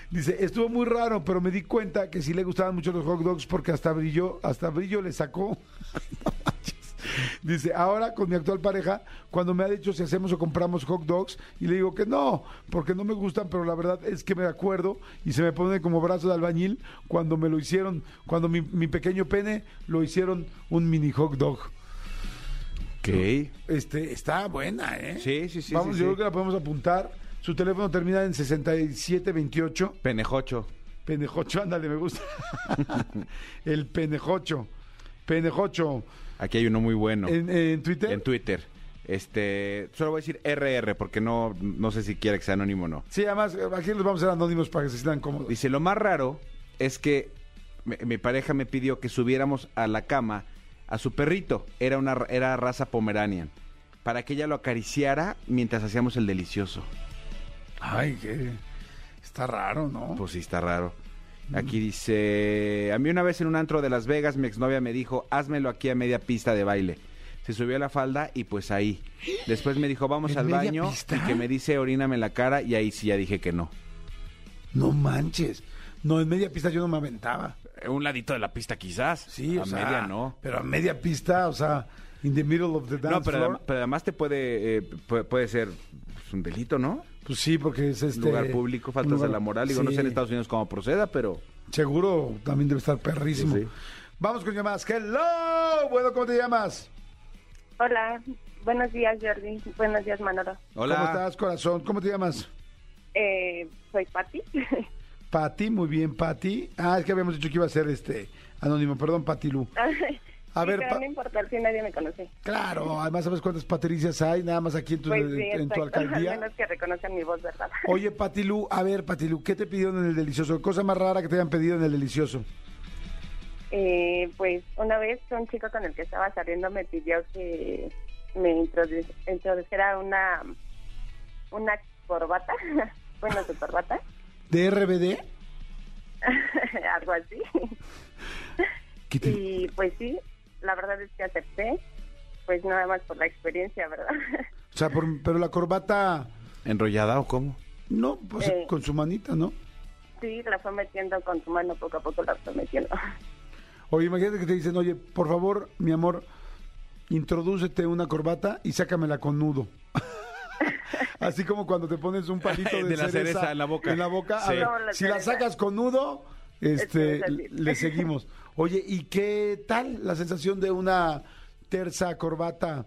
Dice, estuvo muy raro, pero me di cuenta que sí le gustaban mucho los hot dogs porque hasta brillo, hasta brillo le sacó. Dice, ahora con mi actual pareja, cuando me ha dicho si hacemos o compramos hot dogs, y le digo que no, porque no me gustan, pero la verdad es que me acuerdo y se me pone como brazo de albañil cuando me lo hicieron, cuando mi, mi pequeño pene lo hicieron un mini hot dog. Ok. Este, está buena, ¿eh? Sí, sí, sí, Vamos, sí, yo sí. creo que la podemos apuntar. Su teléfono termina en 6728. Penejocho. Penejocho, ándale, me gusta. El penejocho. Penejocho. Aquí hay uno muy bueno. En, en Twitter. En Twitter. Este, solo voy a decir RR porque no, no sé si quiere que sea anónimo o no. Sí, además, aquí los vamos a ser anónimos para que se sientan cómodos. Dice, lo más raro es que mi, mi pareja me pidió que subiéramos a la cama a su perrito. Era una ra- era raza Pomeranian. para que ella lo acariciara mientras hacíamos el delicioso. Ay, que está raro, ¿no? Pues sí, está raro. Aquí dice, a mí una vez en un antro de Las Vegas mi exnovia me dijo, házmelo aquí a media pista de baile. Se subió a la falda y pues ahí. Después me dijo, vamos ¿En al baño pista? y que me dice, oríname en la cara y ahí sí ya dije que no. No manches. No, en media pista yo no me aventaba. Un ladito de la pista quizás. Sí, a o sea, media no. Pero a media pista, o sea, in the middle of the dance No, pero, floor. adem- pero además te puede, eh, puede, puede ser pues, un delito, ¿no? Pues sí, porque es este... lugar público, faltas lugar- a la moral. Digo, no sé en Sí. Estados Unidos cómo proceda, pero... Seguro también debe estar perrísimo. Sí, sí. Vamos con llamadas. Hello. Bueno, ¿cómo te llamas? Hola, buenos días Jordi, buenos días Manolo. Hola. ¿Cómo estás, corazón? ¿Cómo te llamas? Eh, soy Patti. Pati, muy bien, Pati. Ah, es que habíamos dicho que iba a ser este anónimo, perdón, Pati Lu. A Sí, ver, pero pa- no importa si nadie me conoce. Claro, además sabes cuántas Patricias hay, nada más aquí en tu, Pues sí, en tu exacto. Al alcaldía. menos que reconozcan mi voz, ¿verdad? Oye, Patilú, a ver, Patilú, ¿qué te pidieron en el delicioso? Cosa más rara que te hayan pedido en el delicioso. Eh, pues una vez un chico con el que estaba saliendo me pidió que me introdu- introdujera una una corbata, bueno, su corbata, ¿De RBD? algo así. ¿Qué te- Y pues sí, la verdad es que acepté, pues nada más por la experiencia, ¿verdad? O sea, por- pero la corbata, ¿Enrollada o cómo? no, pues Eh. con su manita, ¿no? Sí, la fue metiendo con su mano, poco a poco la fue metiendo. Oye, imagínate que te dicen, oye, por favor, mi amor, introdúcete una corbata y sácamela con nudo. Así como cuando te pones un palito de, De la cereza en la boca. En la boca. A Sí. ver, No, la si la sacas con nudo, este, Es le seguimos. Oye, ¿y qué tal la sensación de una terza corbata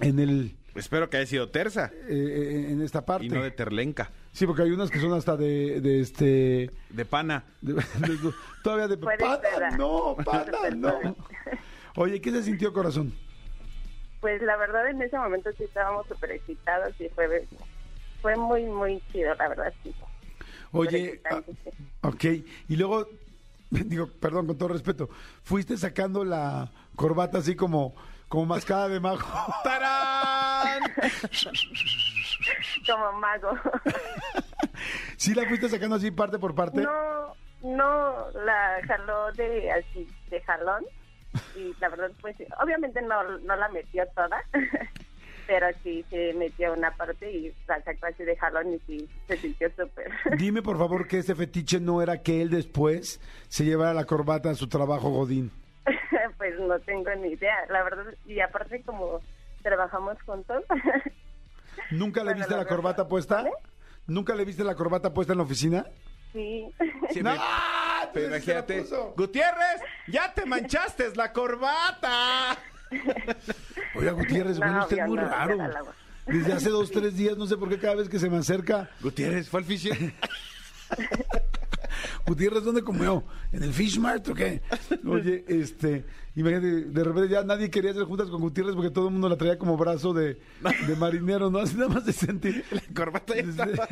en el Espero que haya sido terza eh, en esta parte? y no de terlenca. Sí, porque hay unas que son hasta de, de este De pana. de- de- todavía de pana, ser. no, pana, no. Oye, ¿qué se sintió corazón? Pues la verdad en ese momento sí estábamos súper excitados y fue, fue muy, muy chido, la verdad, sí. Oye, ah, ok, y luego, digo, perdón, con todo respeto, fuiste sacando la corbata así como, como mascada de mago. ¡Tarán! Como mago. ¿Sí la fuiste sacando así parte por parte? No, no, la jaló de así, de jalón. Y la verdad, pues obviamente no, no la metió toda, pero sí se metió una parte y la sacó así de jalón y sí se sintió súper. Dime por favor que ese fetiche no era que él después se llevara la corbata a su trabajo Godín. pues no tengo ni idea, la verdad. Y aparte, como trabajamos juntos, ¿Nunca le Bueno, viste la la corbata verdad, puesta? ¿vale? ¿Nunca le viste la corbata puesta en la oficina? sí. Sí, ¡No! me- Pero imagínate. Gutiérrez, ya te manchaste la corbata. Oiga, Gutiérrez, No, bueno, usted es muy no, raro. Desde hace dos, tres días, no sé por qué cada vez que se me acerca, Gutiérrez, ¿fue al fisio? Gutiérrez, ¿dónde comió? ¿En el Fish Mart o qué? Oye, este, imagínate, de repente ya nadie quería hacer juntas con Gutiérrez porque todo el mundo la traía como brazo de, de marinero, ¿no? Así nada más de sentir. La corbata ya estaba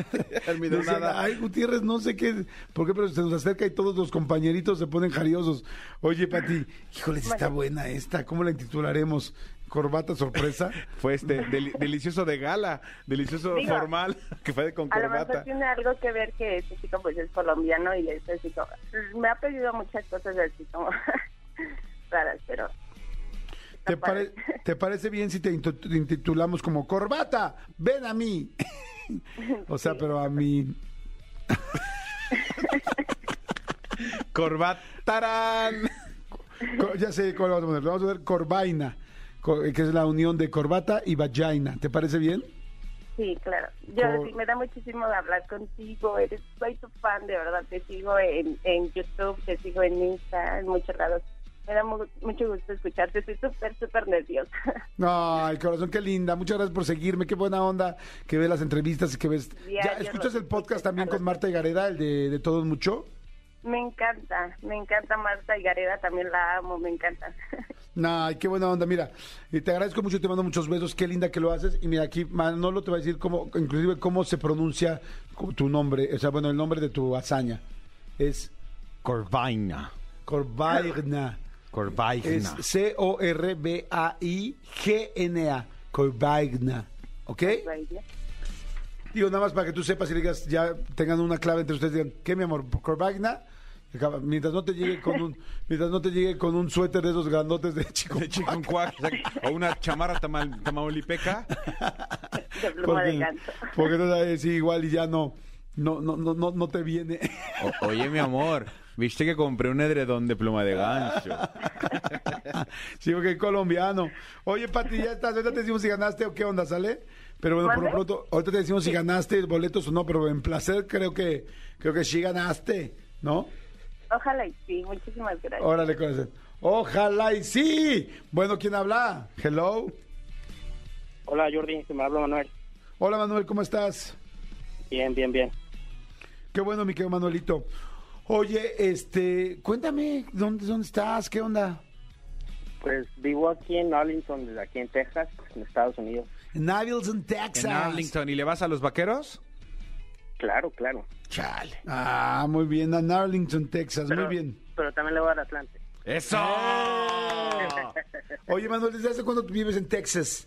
decían. Ay, Gutiérrez, no sé qué, por qué, pero se nos acerca y todos los compañeritos se ponen jariosos. Oye, Pati, híjoles, está buena esta, ¿cómo la intitularemos? ¿Corbata sorpresa? Fue este deli- delicioso de gala, delicioso Digo, formal, que fue con A lo mejor corbata. tiene algo que ver que este chico pues es colombiano y es así como... Me ha pedido muchas cosas así como raras, pero... ¿Te, padre. pare- ¿Te parece bien si te intitulamos como Corbata? Ven a mí. o sea, pero a mí. Corbatarán. Co- Ya sé cuál vamos a poner. Vamos a ver Corvaina, co- que es la unión de corbata y vagina. ¿Te parece bien? Sí, claro. Yo sí, me da muchísimo de hablar contigo. Eres, soy tu fan, de verdad. Te sigo en, en YouTube, te sigo en Insta, en muchos lados. Me da mu- mucho gusto escucharte. Estoy súper, súper nerviosa. Ay, corazón, qué linda. Muchas gracias por seguirme. Qué buena onda que ves las entrevistas y que ves. ¿Ya escuchas el podcast también con Marta y Gareda, el de, de Todos Mucho? me encanta, me encanta Marta y Gareda. También la amo, me encanta. Ay, qué buena onda. Mira, y te agradezco mucho, te mando muchos besos. Qué linda que lo haces. Y mira, aquí Manolo te va a decir cómo, inclusive cómo se pronuncia tu nombre, o sea, bueno, el nombre de tu hazaña. Es Corvaina. Corvaina. Es Corvaina. C-O-R-B-A-I-G-N-A. Corbagna. ¿Ok? Baile. Digo, nada más para que tú sepas y le digas, ya tengan una clave entre ustedes, digan, ¿qué, mi amor? Acaba, Mientras no te llegue con un, mientras no te llegue con un suéter de esos grandotes de chico. De quack, exacto. o una chamarra tamal- tamaulipeca. De pluma de Porque, porque no sabes, sí, igual y ya no, no, no, no, no, no te viene. O- oye, mi amor, viste que compré un edredón de pluma de gancho. sí, porque es colombiano. Oye, Pati, ya estás, ahorita te decimos si ganaste o qué onda, ¿sale? Pero bueno, por lo pronto, ahorita te decimos si ganaste boletos o no, pero en placer creo que, creo que sí ganaste, ¿no? Ojalá y sí, muchísimas gracias. Órale, corazón. Ojalá y sí. Bueno, ¿quién habla? Hello. Hola Jordi, se me habla Manuel. Hola, Manuel, ¿cómo estás? Bien, bien, bien. Qué bueno, mi querido Manuelito. Oye, este, cuéntame, ¿dónde, dónde estás? ¿Qué onda? Pues vivo aquí en Arlington, desde aquí en Texas, en Estados Unidos. En Abilton, Texas. En Arlington, ¿y le vas a los vaqueros? Claro, claro. Chale. Ah, muy bien, en Arlington, Texas, Pero, muy bien. Pero también le voy al Atlante. ¡Eso! Oye, Manuel, ¿desde hace cuándo tú vives en Texas?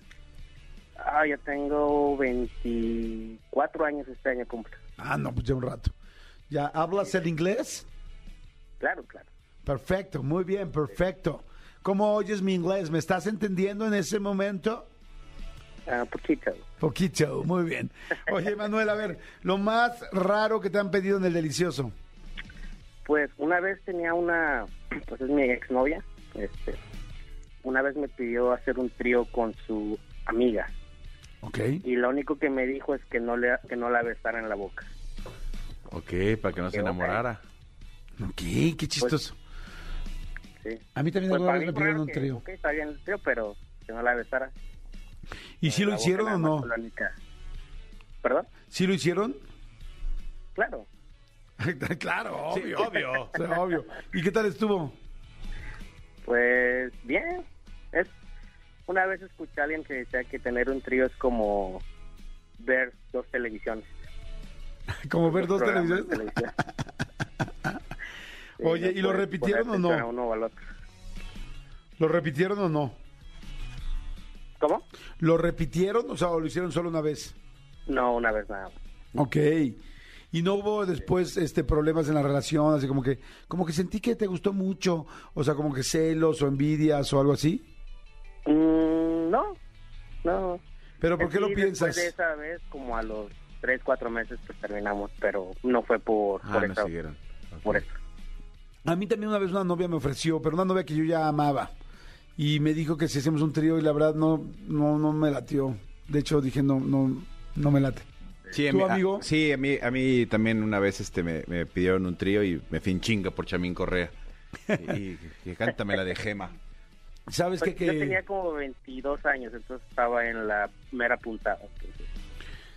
Ah, yo tengo 24 años este año cumplo. Ah, no, pues ya un rato. ¿Ya hablas el inglés? Claro, claro. Perfecto, muy bien, perfecto. ¿Cómo oyes mi inglés? ¿Me estás entendiendo en ese momento? Ah, poquito. Poquito, muy bien. Oye, Manuel, a ver, lo más raro que te han pedido en el delicioso. Pues una vez tenía una, pues es mi exnovia, este, una vez me pidió hacer un trío con su amiga Ok. y lo único que me dijo es que no le, que no la besara en la boca. Ok, para que no se enamorara. Ok, qué chistoso. Sí. a mí también Pues alguna vez me pidieron un trío. ok, está bien el trío, pero que no la besara. ¿Y si lo hicieron o no? ¿Perdón? ¿Sí lo hicieron? Claro. claro, obvio. obvio. O sea, obvio. ¿Y qué tal estuvo? Pues bien. Es Una vez escuché a alguien que decía que tener un trío es como ver dos televisiones. Como ver dos televisiones. televisión. Sí, Oye, no ¿y lo repitieron o no? uno o al otro. ¿Lo repitieron o no? ¿Cómo? ¿Lo repitieron o sea, o lo hicieron solo una vez? No, una vez nada. más. Ok. ¿Y no hubo después este problemas en la relación? Así como que, como que sentí que te gustó mucho. O sea, como que celos o envidias o algo así. Mm, no, no. ¿Pero por qué Sí, lo piensas? Después de esa vez, como a los tres, cuatro meses, pues terminamos, pero no fue por, Ah, por, no eso, siguieron. Ok. por eso. A mí también una vez una novia me ofreció, pero una novia que yo ya amaba. Y me dijo que si hacemos un trío y la verdad no, no, no me latió. De hecho dije no, no, no me late. Sí, a ¿Tu mí, amigo? a- sí, a mí, a mí también una vez este me, me pidieron un trío y me fui en chinga por Chamín Correa. Y, y, y cántame la de Gema. ¿Sabes Pues qué? Yo Que... tenía como 22 años, entonces estaba en la mera puntada. entonces,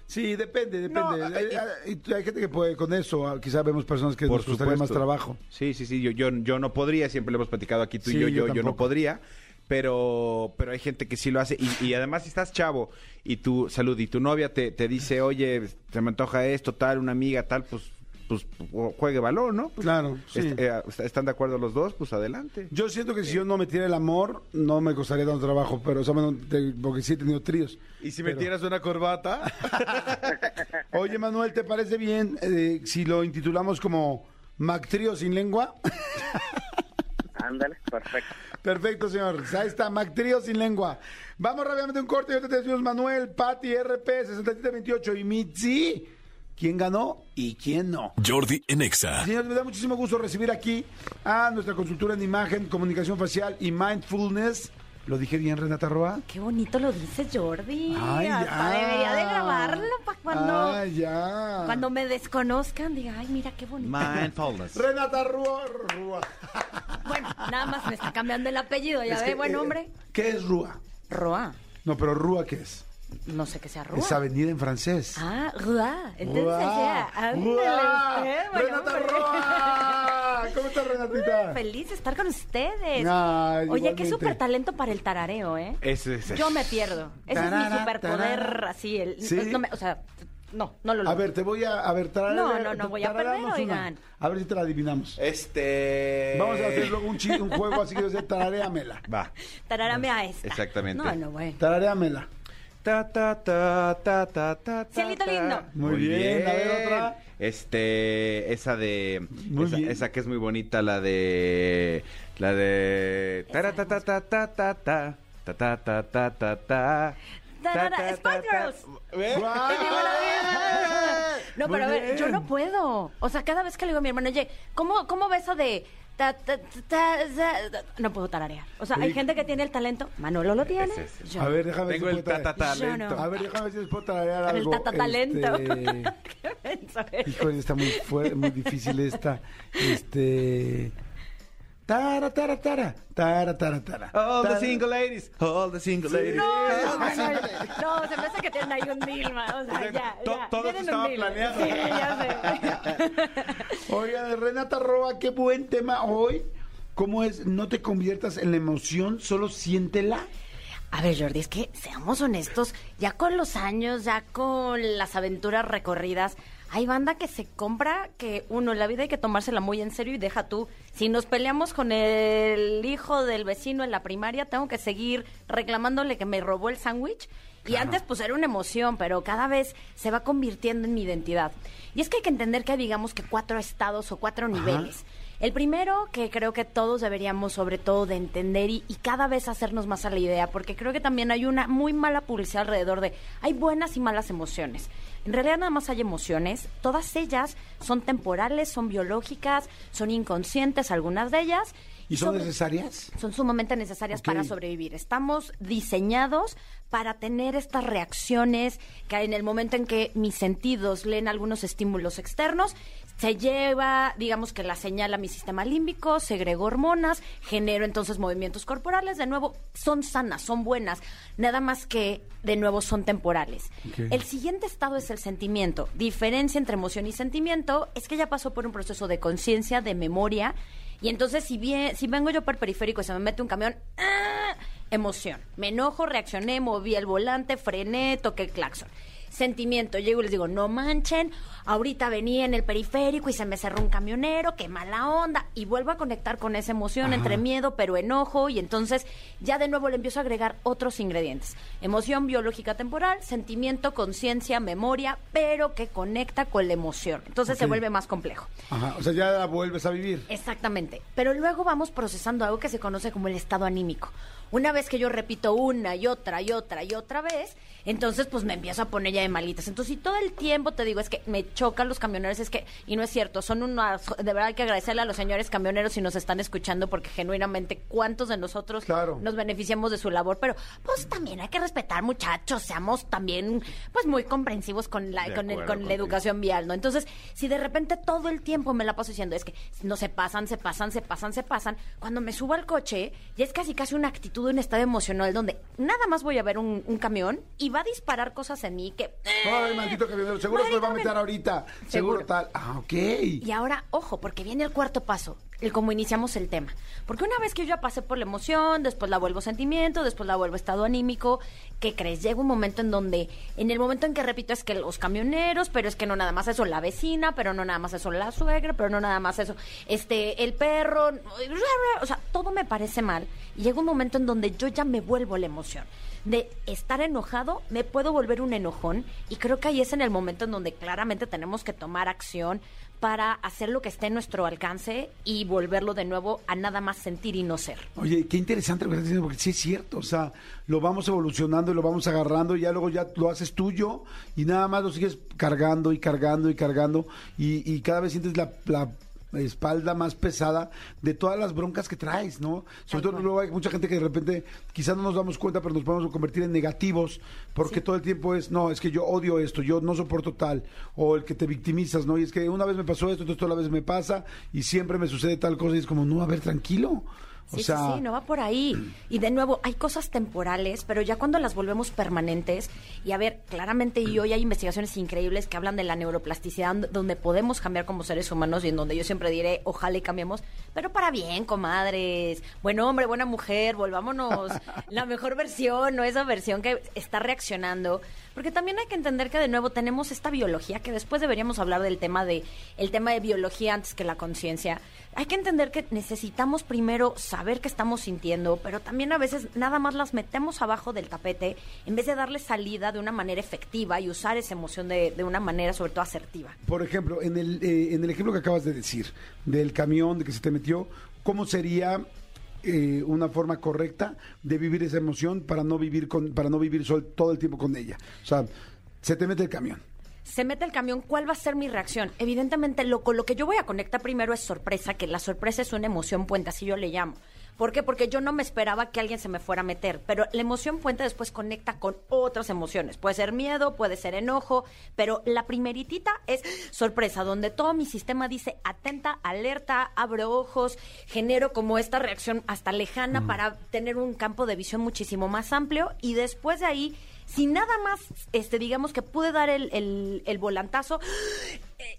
Sí, depende, depende. No, hay, hay- hay gente que puede con eso. ah, Quizá vemos personas que Por nos costaría más trabajo. Sí, sí, sí, yo, yo, yo no podría, siempre lo hemos platicado aquí tú Sí, y yo, yo yo, yo no podría, pero, pero hay gente que sí lo hace y, y además si estás chavo y tu salud y tu novia te, te dice, oye, se me antoja esto, tal, una amiga, tal, pues, pues juegue valor, ¿no? Pues, Claro, sí. est- eh, ¿Están de acuerdo los dos? Pues adelante. Yo siento que si yo no metiera el amor, no me costaría tanto trabajo, pero o sea, porque sí he tenido tríos. ¿Y si Pero- metieras una corbata? Oye, Manuel, ¿te parece bien eh, si lo intitulamos como Mac Trío sin lengua? Ándale, perfecto. Perfecto, señor. Ahí está, Mac Trío sin lengua. Vamos rápidamente a un corte y ahorita te decimos Manuel, Pati, RP, 6728 y Mitzi. ¿Quién ganó y quién no? Jordi en Exa. Señores, me da muchísimo gusto recibir aquí a nuestra consultora en imagen, comunicación facial y mindfulness. ¿Lo dije bien, Renata Roa? Qué bonito lo dices, Jordi. Ay, Hasta ya. debería de grabarlo para cuando, Ay, ya. cuando me desconozcan, diga, ay, mira qué bonito. Mindfulness. Renata Rúa. Rúa. Bueno, nada más me está cambiando el apellido, ya Es ve, que, buen eh, hombre. ¿Qué es Rúa? Roa. No, pero Rúa, ¿qué es? No sé qué sea Roa. Es avenida en francés. Ah, Roa. Entonces, ya, ándale Renata. Rúa. ¿Cómo estás, Renatita? Feliz de estar con ustedes. Ay, Oye, igualmente. qué súper talento para el tarareo, ¿eh? Ese, ese. Yo me pierdo. Ese es mi Tarara, superpoder, tarara. así. El, ¿Sí? no me- o sea, no, no lo A logro. ver, te voy a... A ver, tararea- No, no, no voy a perder, oigan. A ver si te la adivinamos. Este... Vamos a hacer luego un, un juego así que dice tarareamela. Va, Tarárame a esta. Exactamente. No, no, güey. Tarareamela. Ta, ta, ta, ta, ta, ta, Cielito lindo. Muy bien. A ver, otra. Este, esa de. Muy esa, bien. esa que es muy bonita, la de. La de. Ta, ta, ta, ta, ta, ta, ta. Ta, ta, ta, ta, ta, ta. Spice Girls. No, pero a ver, yo no puedo. O sea, cada vez que le digo a mi hermano, oye, ¿cómo, cómo ves eso de ta, ta, ta, ta, ta? no puedo tararear. O sea, hay gente que tiene el talento. Manolo lo tiene. Ese. yo A ver, déjame ver Tengo si el tatatalento. No. A ver, déjame ver si les puedo tararear El algo. tatatalento. Este. Híjole, está muy fuerte, muy difícil esta. Este. Tara, tara, tara. Tara, tara, tara. All the single ladies, all the single ladies. No, no, no, no, se me hace que tienen ahí un Dilma, o sea, ya, To- ya. todo estaba planeado. Sí, ya sé. Oiga, de Renata Roa, qué buen tema hoy. ¿Cómo es? No te conviertas en la emoción, solo siéntela. A ver, Jordi, es que seamos honestos, ya con los años, ya con las aventuras recorridas, hay banda que se compra que uno, la vida hay que tomársela muy en serio y deja tú. Si nos peleamos con el hijo del vecino en la primaria, tengo que seguir reclamándole que me robó el sándwich. Y antes pues era una emoción, pero cada vez se va convirtiendo en mi identidad. Y es que hay que entender que hay digamos que cuatro estados o cuatro niveles. El primero que creo que todos deberíamos sobre todo de entender y, y cada vez hacernos más a la idea, porque creo que también hay una muy mala publicidad alrededor de hay buenas y malas emociones. En realidad nada más hay emociones, todas ellas son temporales, son biológicas, son inconscientes algunas de ellas. ¿Y son sobre- necesarias? son sumamente necesarias para sobrevivir. Estamos diseñados para tener estas reacciones que en el momento en que mis sentidos leen algunos estímulos externos, se lleva, digamos que la señal a mi sistema límbico, segrego hormonas, genero entonces movimientos corporales, de nuevo, son sanas, son buenas, nada más que de nuevo son temporales. El siguiente estado es el sentimiento. Diferencia entre emoción y sentimiento es que ya pasó por un proceso de conciencia, de memoria, y entonces si bien, si vengo yo por periférico y se me mete un camión, ¡ah! emoción. Me enojo, reaccioné, moví el volante, frené, toqué el claxon. Sentimiento, llego y les digo, no manchen, ahorita venía en el periférico y se me cerró un camionero, qué mala onda. Y vuelvo a conectar con esa emoción entre miedo, pero enojo, y entonces ya de nuevo le empiezo a agregar otros ingredientes. Emoción biológica temporal, sentimiento, conciencia, memoria, pero que conecta con la emoción. Entonces se vuelve más complejo. Ajá, o sea, ya la vuelves a vivir. Exactamente. Pero luego vamos procesando algo que se conoce como el estado anímico. Una vez que yo repito una y otra y otra y otra vez, entonces pues me empiezo a poner ya de malitas. Entonces, si todo el tiempo te digo es que me chocan los camioneros, es que, y no es cierto, son unas, de verdad hay que agradecerle a los señores camioneros si nos están escuchando, porque genuinamente, ¿cuántos de nosotros Claro. nos beneficiamos de su labor? Pero pues también hay que respetar, muchachos, seamos también pues muy comprensivos con la, De con, el- con la educación vial, ¿no? Entonces, si de repente todo el tiempo me la paso diciendo es que no se pasan, se pasan, se pasan, se pasan, cuando me subo al coche, ya es casi casi una actitud, un estado emocional donde nada más voy a ver un, un camión y va a disparar cosas en mí que... Ay, maldito camionero, seguro se lo va a meter ahorita. Seguro, Seguro. tal. Ah, ok. Y ahora, ojo, porque viene el cuarto paso, el cómo iniciamos el tema. Porque una vez que yo ya pasé por la emoción, después la vuelvo sentimiento, después la vuelvo estado anímico, ¿qué crees? Llega un momento en donde, en el momento en que repito es que los camioneros, pero es que no nada más eso la vecina, pero no nada más eso la suegra, pero no nada más eso, este, el perro, o sea, todo me parece mal. Y llega un momento en donde yo ya me vuelvo la emoción. De estar enojado, me puedo volver un enojón y creo que ahí es en el momento en donde claramente tenemos que tomar acción para hacer lo que esté en nuestro alcance y volverlo de nuevo a nada más sentir y no ser. Oye, qué interesante lo que estás diciendo, porque sí es cierto, o sea, lo vamos evolucionando y lo vamos agarrando y ya luego ya lo haces tuyo y nada más lo sigues cargando y cargando y cargando y, cada vez sientes la espalda más pesada de todas las broncas que traes, ¿no? Sobre todo luego hay mucha gente que de repente quizás no nos damos cuenta, pero nos podemos convertir en negativos porque todo el tiempo es, no, es que yo odio esto, yo no soporto tal, o el que te victimizas, ¿no? Y es que una vez me pasó esto, entonces toda la vez me pasa y siempre me sucede tal cosa y es como, no, a ver, tranquilo. O Sí, sea, sí, sí, no va por ahí. Y de nuevo, hay cosas temporales, pero ya cuando las volvemos permanentes, y a ver, claramente y hoy hay investigaciones increíbles que hablan de la neuroplasticidad, donde- donde podemos cambiar como seres humanos y en donde yo siempre diré, ojalá y cambiemos, pero para bien, comadres. Buen hombre, buena mujer, volvámonos la mejor versión, no esa versión que está reaccionando. Porque también hay que entender que de nuevo tenemos esta biología, que después deberíamos hablar del tema de, el tema de biología antes que la conciencia. Hay que entender que necesitamos primero saber qué estamos sintiendo, pero también a veces nada más las metemos abajo del tapete en vez de darle salida de una manera efectiva y usar esa emoción de, de una manera sobre todo asertiva. Por ejemplo, en el, eh, en el ejemplo que acabas de decir, del camión de que se te metió, ¿cómo sería eh, una forma correcta de vivir esa emoción para no vivir con, para no vivir sol, todo el tiempo con ella? O sea, se te mete el camión. se mete el camión, ¿cuál va a ser mi reacción? Evidentemente, lo, con lo que yo voy a conectar primero es sorpresa, que la sorpresa es una emoción puente, así yo le llamo. ¿Por qué? Porque yo no me esperaba que alguien se me fuera a meter, pero la emoción puente después conecta con otras emociones. Puede ser miedo, puede ser enojo, pero la primeritita es sorpresa, donde todo mi sistema dice atenta, alerta, abro ojos, genero como esta reacción hasta lejana para tener un campo de visión muchísimo más amplio y después de ahí si nada más, este, digamos que pude dar el, el- el volantazo,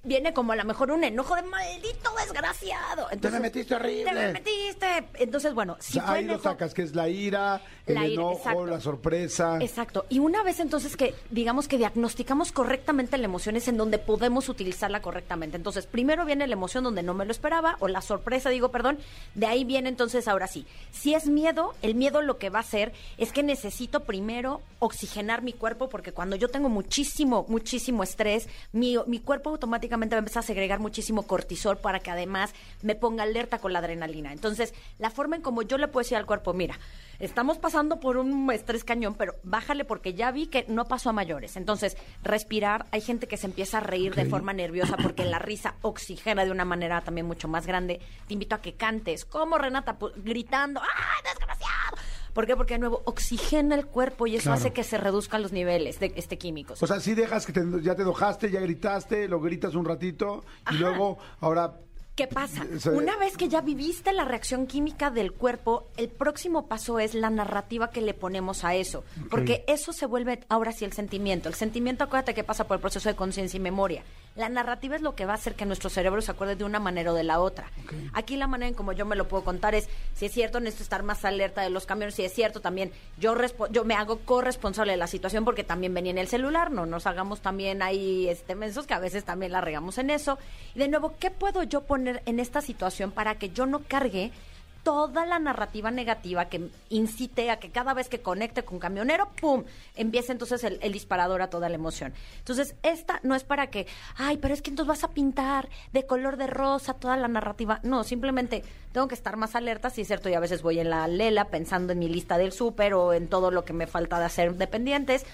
viene como a lo mejor un enojo de maldito desgraciado. Entonces, metiste horrible. Te me metiste. Entonces, bueno, O si sea, fue ahí lo sacas, que es la ira, el La ira, enojo, exacto. la sorpresa. Exacto. Y una vez entonces que, digamos que diagnosticamos correctamente la emoción es en donde podemos utilizarla correctamente. Entonces, primero viene la emoción donde no me lo esperaba, o la sorpresa, digo, perdón. De ahí viene entonces, ahora sí. Si es miedo, el miedo lo que va a hacer es que necesito primero oxigenar mi cuerpo, porque cuando yo tengo muchísimo, muchísimo estrés, mi, mi cuerpo automáticamente va a empezar a segregar muchísimo cortisol para que además me ponga alerta con la adrenalina. Entonces, la forma en como yo le puedo decir al cuerpo, mira, estamos pasando por un estrés cañón, pero bájale porque ya vi que no pasó a mayores. Entonces, respirar, hay gente que se empieza a reír de forma nerviosa porque la risa oxigena de una manera también mucho más grande. Te invito a que cantes, como Renata, Pu- gritando, ¡ay, desgraciado! ¿Por qué? Porque de nuevo oxigena el cuerpo y eso Claro. hace que se reduzcan los niveles de este químicos. O sea, si dejas que te- ya te enojaste, ya gritaste, lo gritas un ratito y luego ahora ¿Qué pasa? Sea, Una vez que ya viviste la reacción química del cuerpo, el próximo paso es la narrativa que le ponemos a eso. Porque eso se vuelve ahora sí el sentimiento. El sentimiento, acuérdate que pasa por el proceso de conciencia y memoria. La narrativa es lo que va a hacer que nuestro cerebro se acuerde de una manera o de la otra. Aquí la manera en como yo me lo puedo contar es, si es cierto, necesito estar más alerta de los camiones, si es cierto, también yo, yo me hago corresponsable de la situación porque también venía en el celular, no nos hagamos también ahí este, mensos que a veces también la regamos en eso. Y de nuevo, ¿qué puedo yo poner en esta situación para que yo no cargue toda la narrativa negativa que incite a que cada vez que conecte con camionero, ¡pum!, empiece entonces el, el disparador a toda la emoción. Entonces, esta no es para que, ay, pero es que entonces vas a pintar de color de rosa toda la narrativa. No, simplemente tengo que estar más alerta, si es cierto, y a veces voy en la lela pensando en mi lista del súper o en todo lo que me falta de hacer dependientes.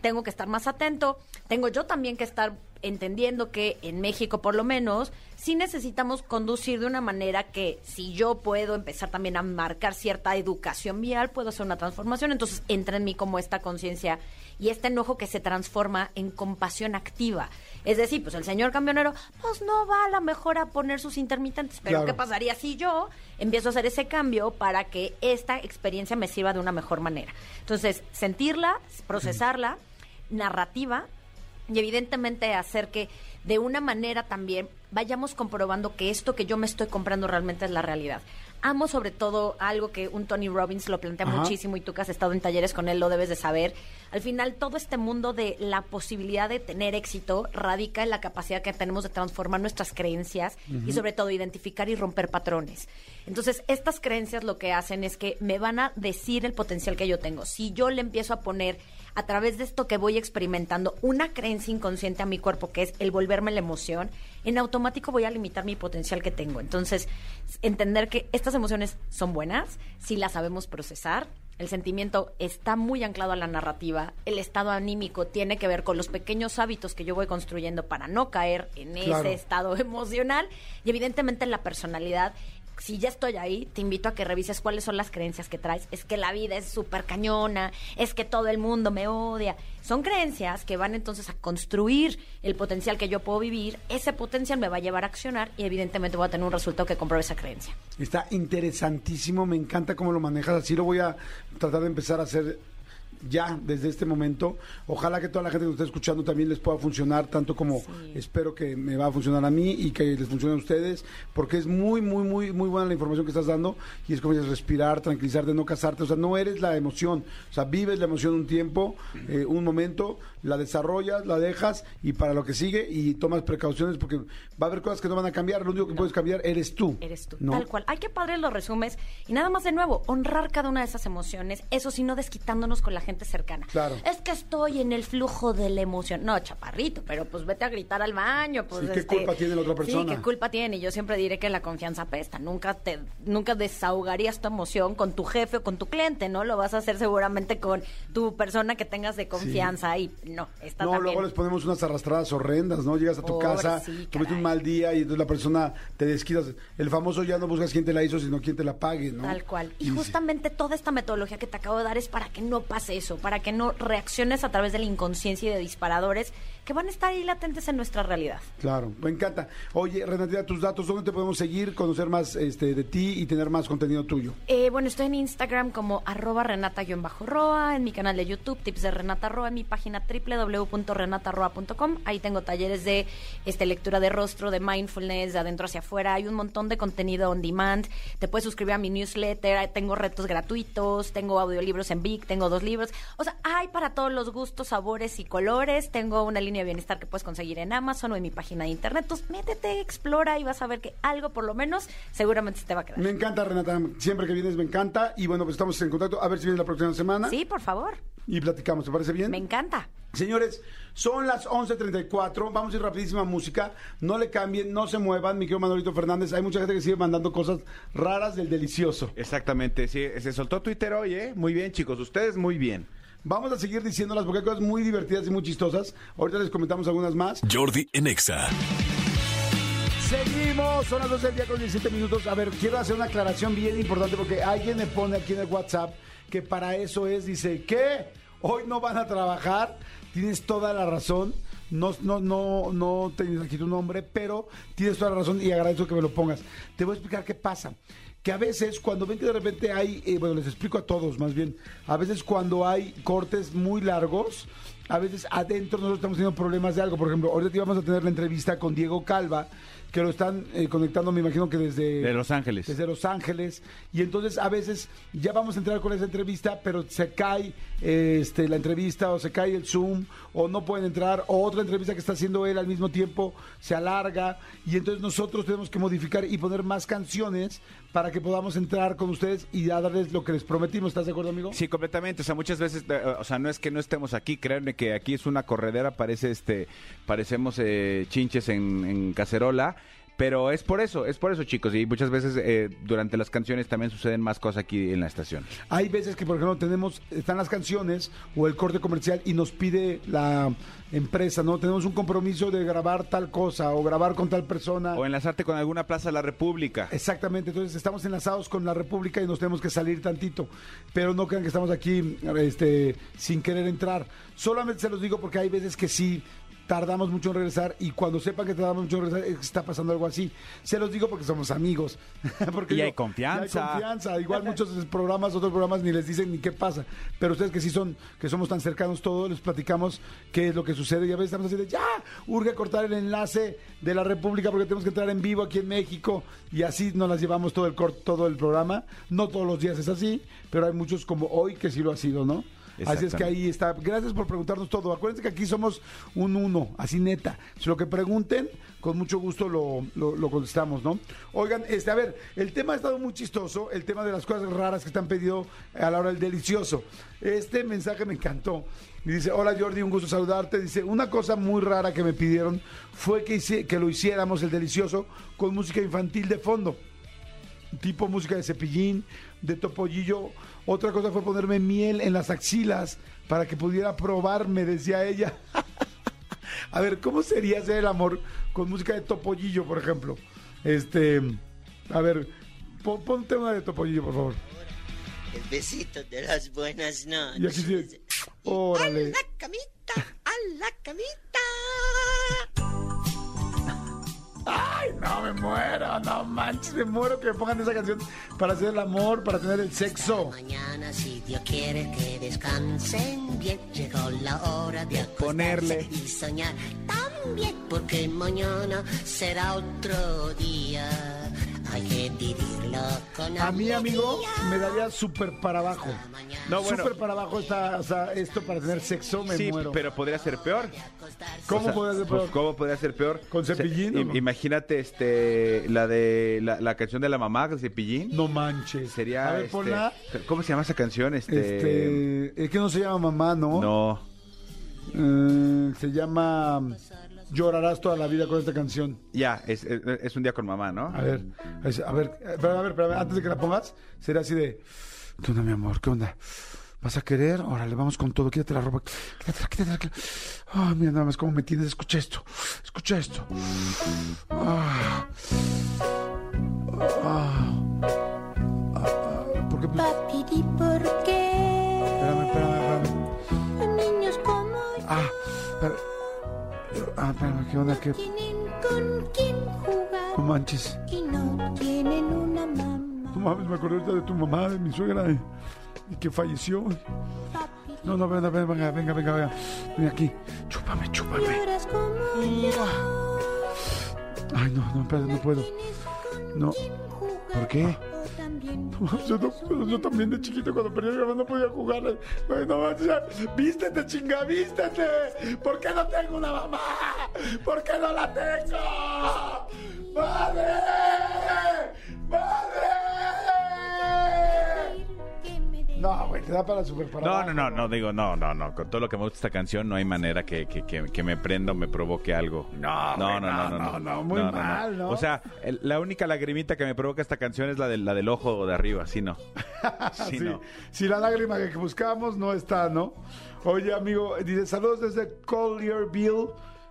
Tengo que estar más atento. Tengo yo también que estar entendiendo que en México, por lo menos, sí necesitamos conducir de una manera que si yo puedo empezar también a marcar cierta educación vial, puedo hacer una transformación. Entonces entra en mí como esta conciencia y este enojo que se transforma en compasión activa. Es decir, pues el señor camionero, pues no va a la mejor a poner sus intermitentes, pero Claro. ¿qué pasaría si yo empiezo a hacer ese cambio para que esta experiencia me sirva de una mejor manera? Entonces, sentirla, procesarla, narrativa y evidentemente hacer que de una manera también vayamos comprobando que esto que yo me estoy comprando realmente es la realidad. Amo sobre todo algo que un Tony Robbins lo plantea Ajá. muchísimo y tú que has estado en talleres con él lo debes de saber. Al final todo este mundo de la posibilidad de tener éxito radica en la capacidad que tenemos de transformar nuestras creencias y sobre todo identificar y romper patrones. Entonces, estas creencias lo que hacen es que me van a decir el potencial que yo tengo. Si yo le empiezo a poner a través de esto que voy experimentando una creencia inconsciente a mi cuerpo, que es el volverme la emoción, en automático voy a limitar mi potencial que tengo. Entonces, entender que estas emociones son buenas, si las sabemos procesar. El sentimiento está muy anclado a la narrativa. El estado anímico tiene que ver con los pequeños hábitos que yo voy construyendo para no caer en Claro. ese estado emocional. Y evidentemente la personalidad si ya estoy ahí, te invito a que revises cuáles son las creencias que traes. Es que la vida es súper cañona, es que todo el mundo me odia. Son creencias que van entonces a construir el potencial que yo puedo vivir. Ese potencial me va a llevar a accionar y evidentemente voy a tener un resultado que compruebe esa creencia. Está interesantísimo, me encanta cómo lo manejas, así lo voy a tratar de empezar a hacer ya, desde este momento. Ojalá que toda la gente que nos esté escuchando también les pueda funcionar, tanto como espero que me va a funcionar a mí y que les funcione a ustedes, porque es muy, muy, muy, muy buena la información que estás dando y es como dices, respirar, tranquilizarte, no casarte. O sea, no eres la emoción. O sea, vives la emoción un tiempo, eh, un momento, la desarrollas, la dejas y para lo que sigue y tomas precauciones porque va a haber cosas que no van a cambiar. Lo único que puedes cambiar eres tú. Eres tú, ¿no? tal cual. Ay, qué padre lo resumes. Y nada más de nuevo, honrar cada una de esas emociones, eso sí, no desquitándonos con la gente cercana. Claro. Es que estoy en el flujo de la emoción. No, chaparrito, pero pues vete a gritar al baño. Pues, Sí, ¿qué este, culpa tiene la otra persona? Sí, qué culpa tiene. Y yo siempre diré que la confianza apesta. Nunca te, nunca desahogarías tu emoción con tu jefe o con tu cliente, ¿no? Lo vas a hacer seguramente con tu persona que tengas de confianza y no, está No, también. luego les ponemos unas arrastradas horrendas, ¿no? Llegas a tu Pobre, casa, sí, tuviste un mal día y entonces la persona te desquitas. El famoso ya no buscas quién te la hizo, sino quién te la pague, ¿no? Tal cual. Y justamente toda esta metodología que te acabo de dar es para que no pase eso, para que no reacciones a través de la inconsciencia y de disparadores que van a estar ahí latentes en nuestra realidad. Claro, me encanta. Oye, Renatita, tus datos, ¿dónde te podemos seguir, conocer más este, de ti y tener más contenido tuyo? Eh, bueno, estoy en Instagram como arroba renata-roa, en mi canal de YouTube, tips de Renata Roa, en mi página www.renataroa.com. Ahí tengo talleres de este, lectura de rostro, de mindfulness, de adentro hacia afuera. Hay un montón de contenido on demand. Te puedes suscribir a mi newsletter. Tengo retos gratuitos, tengo audiolibros en Vic, tengo dos libros. O sea, hay para todos los gustos, sabores y colores. Tengo una línea de bienestar que puedes conseguir en Amazon o en mi página de internet. Entonces, métete, explora y vas a ver que algo, por lo menos, seguramente se te va a quedar. Me encanta, Renata. Siempre que vienes me encanta. Y bueno, pues estamos en contacto. A ver si vienes la próxima semana. Sí, por favor. Y platicamos, ¿te parece bien? Me encanta. Señores, son las 11.34, vamos a ir rapidísima música, no le cambien, no se muevan, mi querido Manolito Fernández, hay mucha gente que sigue mandando cosas raras del delicioso. Exactamente, sí. Se soltó Twitter hoy, ¿eh? Muy bien, chicos. Ustedes muy bien. Vamos a seguir diciéndolas porque hay cosas muy divertidas y muy chistosas, ahorita les comentamos algunas más. Jordi en Exa. Seguimos, son las 12 del día con 17 minutos. A ver, quiero hacer una aclaración bien importante porque alguien me pone aquí en el WhatsApp que para eso es, dice, ¿qué? Hoy no van a trabajar. Tienes toda la razón. No, no, no, no tienes aquí tu nombre, pero tienes toda la razón y agradezco que me lo pongas. Te voy a explicar qué pasa. Que a veces cuando ven que de repente hay, eh, bueno, les explico a todos más bien, a veces cuando hay cortes muy largos, a veces adentro nosotros estamos teniendo problemas de algo. Por ejemplo, ahorita íbamos a tener la entrevista con Diego Calva, que lo están eh, conectando, me imagino que desde... De Los Ángeles. Desde Los Ángeles. Y entonces a veces ya vamos a entrar con esa entrevista, pero se cae eh, este, la entrevista o se cae el Zoom o no pueden entrar o otra entrevista que está haciendo él al mismo tiempo se alarga y entonces nosotros tenemos que modificar y poner más canciones para que podamos entrar con ustedes y darles lo que les prometimos. ¿Estás de acuerdo, amigo? Sí, completamente. O sea, muchas veces, eh, o sea, no es que no estemos aquí, créanme que aquí es una corredera, parece este, parecemos eh, chinches en, en cacerola. Pero es por eso, es por eso, chicos. Y muchas veces eh, durante las canciones también suceden más cosas aquí en la estación. Hay veces que, por ejemplo, tenemos, están las canciones o el corte comercial y nos pide la empresa, ¿no? Tenemos un compromiso de grabar tal cosa o grabar con tal persona. O enlazarte con alguna plaza de la República. Exactamente, entonces estamos enlazados con la República y nos tenemos que salir tantito. Pero no crean que estamos aquí este, sin querer entrar. Solamente se los digo porque hay veces que sí tardamos mucho en regresar y cuando sepan que tardamos mucho en regresar es que está pasando algo así. Se los digo porque somos amigos. porque Y hay confianza. hay confianza. Igual muchos programas, otros programas ni les dicen ni qué pasa. Pero ustedes que sí son, que somos tan cercanos todos, les platicamos qué es lo que sucede y a veces estamos así de ya, urge cortar el enlace de la República porque tenemos que entrar en vivo aquí en México y así nos las llevamos todo el todo el programa. No todos los días es así, pero hay muchos como hoy que sí lo ha sido, ¿no? Así es que ahí está. Gracias por preguntarnos todo. Acuérdense que aquí somos un uno, así neta. Si lo que pregunten, con mucho gusto lo, lo- lo contestamos, ¿no? Oigan, este, a ver, el tema ha estado muy chistoso, el tema de las cosas raras que están pedido a la hora del delicioso. Este mensaje me encantó. Y dice, hola Jordi, un gusto saludarte. Dice, una cosa muy rara que me pidieron fue que, hice- que lo hiciéramos el delicioso con música infantil de fondo tipo música de cepillín, de topollillo. Otra cosa fue ponerme miel en las axilas para que pudiera probarme, decía ella. A ver, ¿cómo sería hacer el amor con música de topollillo, por ejemplo? Este, a ver, pon- ponte una de topollillo, por favor. El besito de las buenas noches. Y aquí sí, órale. A la camita, a la camita. No! me muero, no manches, me muero que me pongan esa canción para hacer el amor, para tener el sexo. Mañana, si Dios quiere que descansen bien, llegó la hora de Ponerle. y soñar también, porque mañana será otro día. Hay que vivirlo con A mí, amigo, me daría súper para abajo. No, bueno. Súper para abajo está, o sea, esto para tener sexo, me Sí, muero. pero podría ser peor. ¿Cómo O sea, puede ser pues, peor? ¿Cómo podría ser peor? ¿Con O sea, Cepillín o im- no? Imagínate este, la de la, la canción de la mamá de Cepillín. No manches. Sería. A ver, este, ponla. ¿Cómo se llama esa canción? Este. Este, es que no se llama mamá, ¿no? No. Eh, se llama Llorarás toda la vida con esta canción. Ya, es, es- es un día con mamá, ¿no? A ver, es- a ver, eh, espérame, a ver, espérame, antes de que la pongas, será así de, ¿qué onda, mi amor? ¿Qué onda? ¿Vas a querer? Órale, vamos con todo, quítate la ropa, quítatela, quítatela. quítatela. Ay, mira nada más cómo me tienes, escucha esto, escucha esto. Ah. Ah. Ah, ah, ¿Por qué? Papiri, ¿por qué Espérame, espérame, espérame. niños como yo Ah, espérame. Ah, espérame, ¿qué onda? ¿Qué? No manches. no mames, me acordé de tu mamá, de mi suegra, y, que falleció. No, no, venga, venga, venga, venga, venga. Ven aquí. Chúpame, chúpame. Ay, no, no, espérate, no puedo. No. ¿Por qué? Yo, no- yo también de chiquito cuando perdí mi mamá no podía jugar. Ay, no ya. vístete, chinga, vístete. ¿Por qué no tengo una mamá? ¿Por qué no la tengo? ¡Madre! ¡Madre! No, güey, te da para super para No, no, no, no, digo, no, no, no. Con todo lo que me gusta esta canción, no hay manera que, que, que, que me prenda o me provoque algo. No, no, güey, no, no, no, no, no, muy mal, ¿no? O sea, el- la única lagrimita que me provoca esta canción es la, del la del ojo de arriba, sí, no. Sí, Sí, no. sí, la lágrima que buscamos no está, ¿no? Oye, amigo, dice saludos desde Collierville.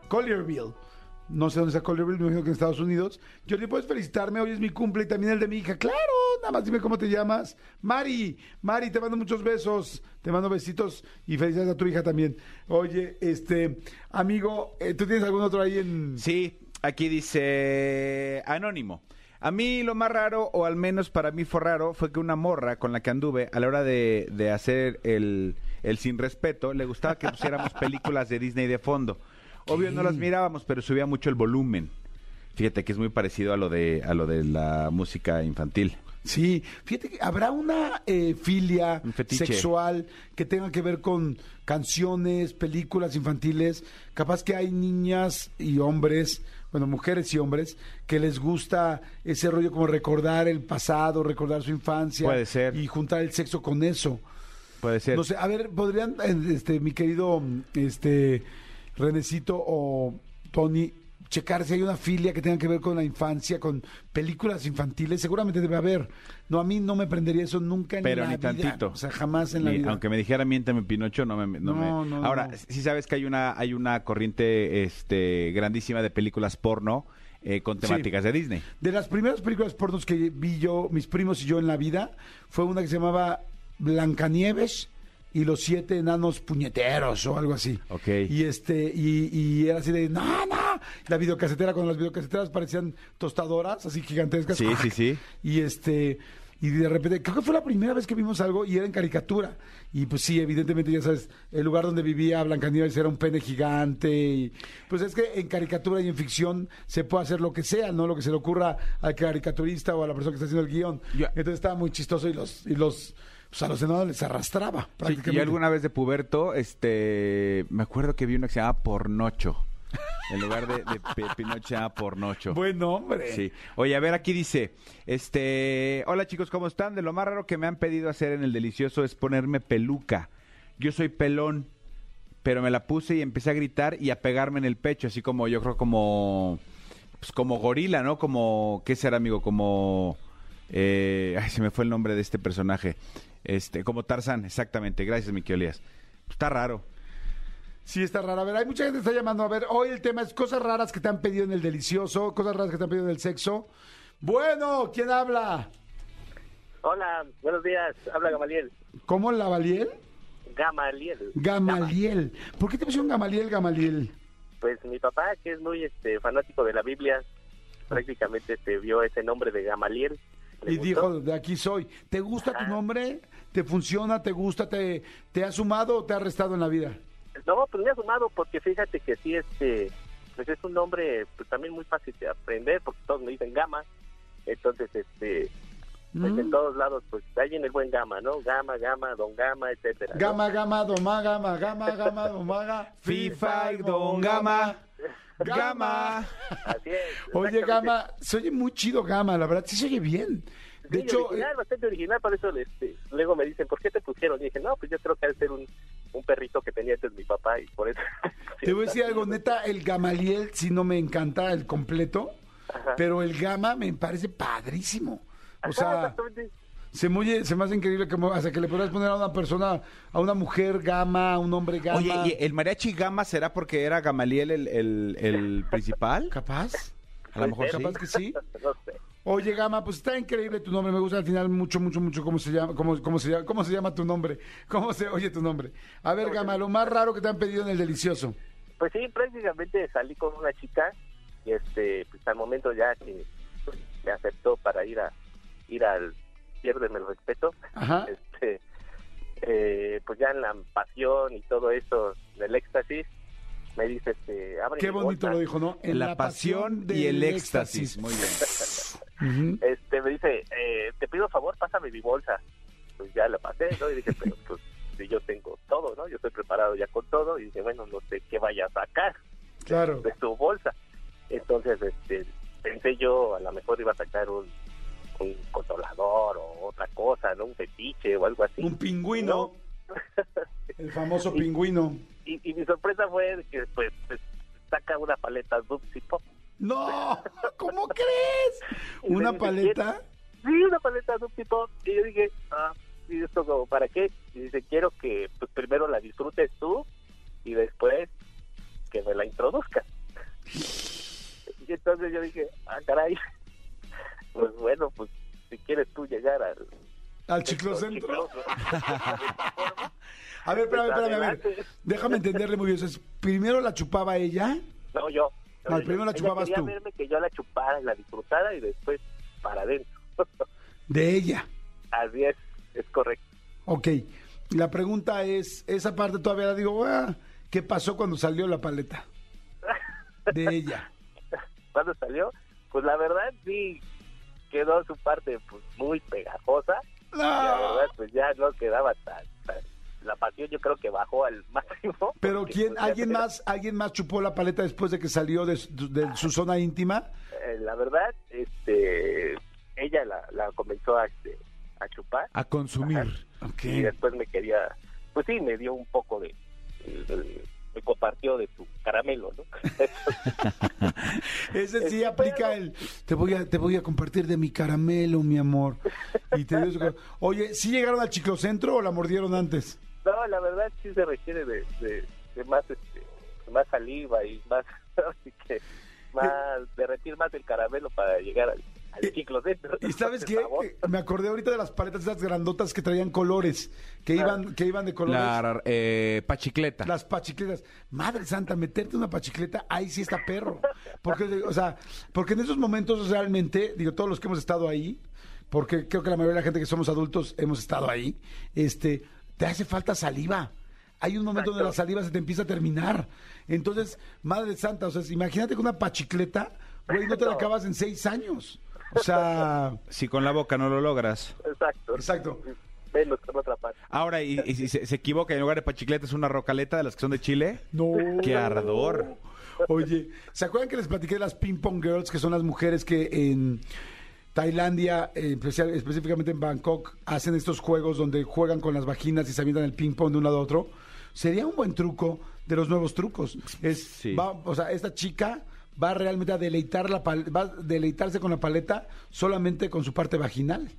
Collierville. No sé dónde está Collierville, me imagino que en Estados Unidos. Jordi, ¿puedes felicitarme? Hoy es mi cumple y también el de mi hija. Claro, nada más dime cómo te llamas. Mari, Mari, te mando muchos besos. Te mando besitos y felicidades a tu hija también. Oye, este, amigo, eh, ¿tú tienes algún otro ahí en...? Sí, aquí dice Anónimo. A mí lo más raro, o al menos para mí fue raro, fue que una morra con la que anduve a la hora de, de hacer el, el sin respeto, le gustaba que pusiéramos películas de Disney de fondo. Obvio no las mirábamos, pero subía mucho el volumen. Fíjate que es muy parecido a lo de, a lo de la música infantil. Sí, fíjate que habrá una eh, filia Un fetiche. sexual que tenga que ver con canciones, películas infantiles. Capaz que hay niñas y hombres, bueno, mujeres y hombres, que les gusta ese rollo como recordar el pasado, recordar su infancia. Puede ser. Y juntar el sexo con eso. Puede ser. No sé, a ver, podrían, este, mi querido, este, Renecito o Tony, checar si hay una filia que tenga que ver con la infancia, con películas infantiles, seguramente debe haber. No, a mí no me prendería eso nunca en pero la ni vida. tantito. O sea, jamás en la Ni- vida. Aunque me dijera miénteme Pinocho, no me... No, No, me- no, Ahora, no. sí sabes que hay una, hay una corriente este, grandísima de películas porno eh, con Sí. temáticas de Disney. De las primeras películas pornos que vi yo, mis primos y yo en la vida, fue una que se llamaba Blancanieves y los siete enanos puñeteros o algo así. Ok. Y este, y, y era así de, no, no. La videocasetera, cuando las videocaseteras parecían tostadoras, así gigantescas. Sí, sí, sí. Y este, y de repente, creo que fue la primera vez que vimos algo y era en caricatura. Y pues sí, evidentemente, ya sabes, el lugar donde vivía Blancanieves era un pene gigante. Y, pues es que en caricatura y en ficción se puede hacer lo que sea, ¿no? Lo que se le ocurra al caricaturista o a la persona que está haciendo el guion. Entonces estaba muy chistoso y los, y los, pues a los enanos les arrastraba Sí, prácticamente. y alguna vez de puberto, este, me acuerdo que vi una que se llamaba Pornocho. En lugar de, de Pe- Pinocho se llama Pornocho. Buen hombre. Sí. Oye, a ver, aquí dice, este, hola chicos, ¿cómo están? De lo más raro que me han pedido hacer en el delicioso es ponerme peluca. Yo soy pelón, pero me la puse y empecé a gritar y a pegarme en el pecho, así como yo creo como, pues como gorila, ¿no? Como, ¿qué será, amigo? Como, eh, ay, se me fue el nombre de este personaje. Este, como Tarzán, exactamente. Gracias, mi Elías. Está raro. Sí, está raro. A ver, hay mucha gente que está llamando. A ver, hoy el tema es cosas raras que te han pedido en el delicioso, cosas raras que te han pedido en el sexo. Bueno, ¿quién habla? Hola, buenos días. Habla Gamaliel. ¿Cómo Lavaliel? Gamaliel. Gamaliel. ¿Por qué te pusieron Gamaliel, Gamaliel? Pues mi papá, que es muy este fanático de la Biblia, prácticamente te vio ese nombre de Gamaliel. le Y gustó. dijo, de aquí soy. ¿Te gusta tu nombre? ¿Te funciona? ¿Te gusta? ¿Te, te ha sumado o te ha restado en la vida? No, pues me ha sumado porque fíjate que sí, este, pues es un nombre pues, también muy fácil de aprender porque todos me dicen Gama. Entonces, este, pues Mm. en todos lados, pues ahí en el buen Gama, ¿no? Gama, Gama, Don Gama, etcétera. ¿no? Gama, gama, doma, gama, gama, gama, domaga. FIFA, Don Gama. Gama. Así es. Oye. Gama, se oye muy chido Gama, la verdad, sí se oye bien. De Sí, hecho, original, eh, bastante original, por eso este, luego me dicen, ¿por qué te pusieron? Y dije, no, pues yo creo que debe ser un, un perrito que tenía antes mi papá y por eso. te voy a decir algo, neta, el Gamaliel sí no me encanta el completo, pero el Gama me parece padrísimo. O Ajá, sea, exactamente. se me, oye- se me hace increíble que hasta que le podrás poner a una persona, a una mujer Gama, a un hombre Gama. Oye, ¿y el mariachi Gama será porque era Gamaliel el, el, el principal? ¿Capaz? A lo mejor sí. Capaz que sí. No sé. Oye, Gama, pues está increíble tu nombre. Me gusta al final mucho, mucho, mucho cómo se llama, cómo, cómo se llama, cómo se llama tu nombre. ¿Cómo se oye tu nombre? A ver, Gama, lo más raro que te han pedido en el delicioso. Pues sí, prácticamente salí con una chica y este, pues al momento ya que me aceptó para ir a ir al piérdeme el respeto, Ajá. este, eh, pues ya en la pasión y todo eso del éxtasis, me dice, este, abre Qué bonito lo dijo, ¿no? En La pasión y el éxtasis. Muy bien. Este, me dice, eh, te pido favor, pásame mi bolsa. Pues ya la pasé, ¿no? Y dije, pero pues si yo tengo todo, ¿no? Yo estoy preparado ya con todo y dije, bueno, no sé qué vaya a sacar. Claro. de su bolsa. Entonces, este, pensé yo, a lo mejor iba a sacar un, un controlador o otra cosa, ¿no? Un fetiche o algo así. Un pingüino. El famoso pingüino. Y, y mi sorpresa fue que, pues, pues, saca una paleta Dupsy Pop. No, ¿cómo crees? ¿Una paleta? Sí, una paleta Dupsy Pop. Y yo dije, ah, ¿y esto como para qué? Y dice, quiero que, pues, primero la disfrutes tú y después que me la introduzcas. Y entonces yo dije, ah, caray, pues bueno, pues si quieres tú llegar al... Al chiclocentro. chicloso. A ver, espérame, espérame, a ver. Déjame entenderle muy bien. Sea, primero la chupaba ella. No, yo. No, primero la chupabas quería tú. verme que yo la chupara y la disfrutara y después para adentro. De ella. Así es, es correcto. Ok. La pregunta es, esa parte todavía la digo, ah, ¿qué pasó cuando salió la paleta? De ella. Cuando salió, pues la verdad sí quedó su parte pues muy pegajosa. Y la No. verdad pues ya no quedaba tan- La pasión yo creo que bajó al máximo. Pero quién, pues, alguien más, alguien más chupó la paleta después de que salió de, su- de su zona íntima. eh, la verdad, este, ella la, la comenzó a, este, a chupar A consumir. Y después me quería, pues sí, me dio un poco de, de- me compartió de su caramelo, ¿no? Ese sí aplica el te voy a te voy a compartir de mi caramelo, mi amor. Y te su- Oye, ¿sí llegaron al chiclocentro o la mordieron antes? No, la verdad sí se requiere de, de, de más, este, más saliva y más, así que más, derretir más el caramelo para llegar al, al ciclocentro. ¿Y sabes qué? Eh, Me acordé ahorita de las paletas esas grandotas que traían colores, que iban que iban de colores. La eh, pachicleta. Las pachicletas. Madre santa, meterte una pachicleta, ahí sí está perro. Porque, o sea, porque en esos momentos realmente, digo, todos los que hemos estado ahí, porque creo que la mayoría de la gente que somos adultos hemos estado ahí, este, te hace falta saliva. Hay un momento donde la saliva se te empieza a terminar. Entonces, madre santa, o sea, imagínate con una pachicleta, güey, no te la acabas en seis años. O sea, Si con la boca no lo logras. Exacto. Exacto. Ahora, y, y si se, se equivoca, en lugar de pachicleta es una rocaleta de las que son de Chile. no. ¡Qué ardor! Oye, ¿se acuerdan que les platiqué de las ping pong girls, que son las mujeres que en Tailandia, eh, especial- específicamente en Bangkok, hacen estos juegos donde juegan con las vaginas y se avientan el ping pong de un lado a otro? Sería un buen truco de los nuevos trucos. Es, Sí. va- o sea, esta chica va realmente a deleitar la va a deleitarse con la paleta solamente con su parte vaginal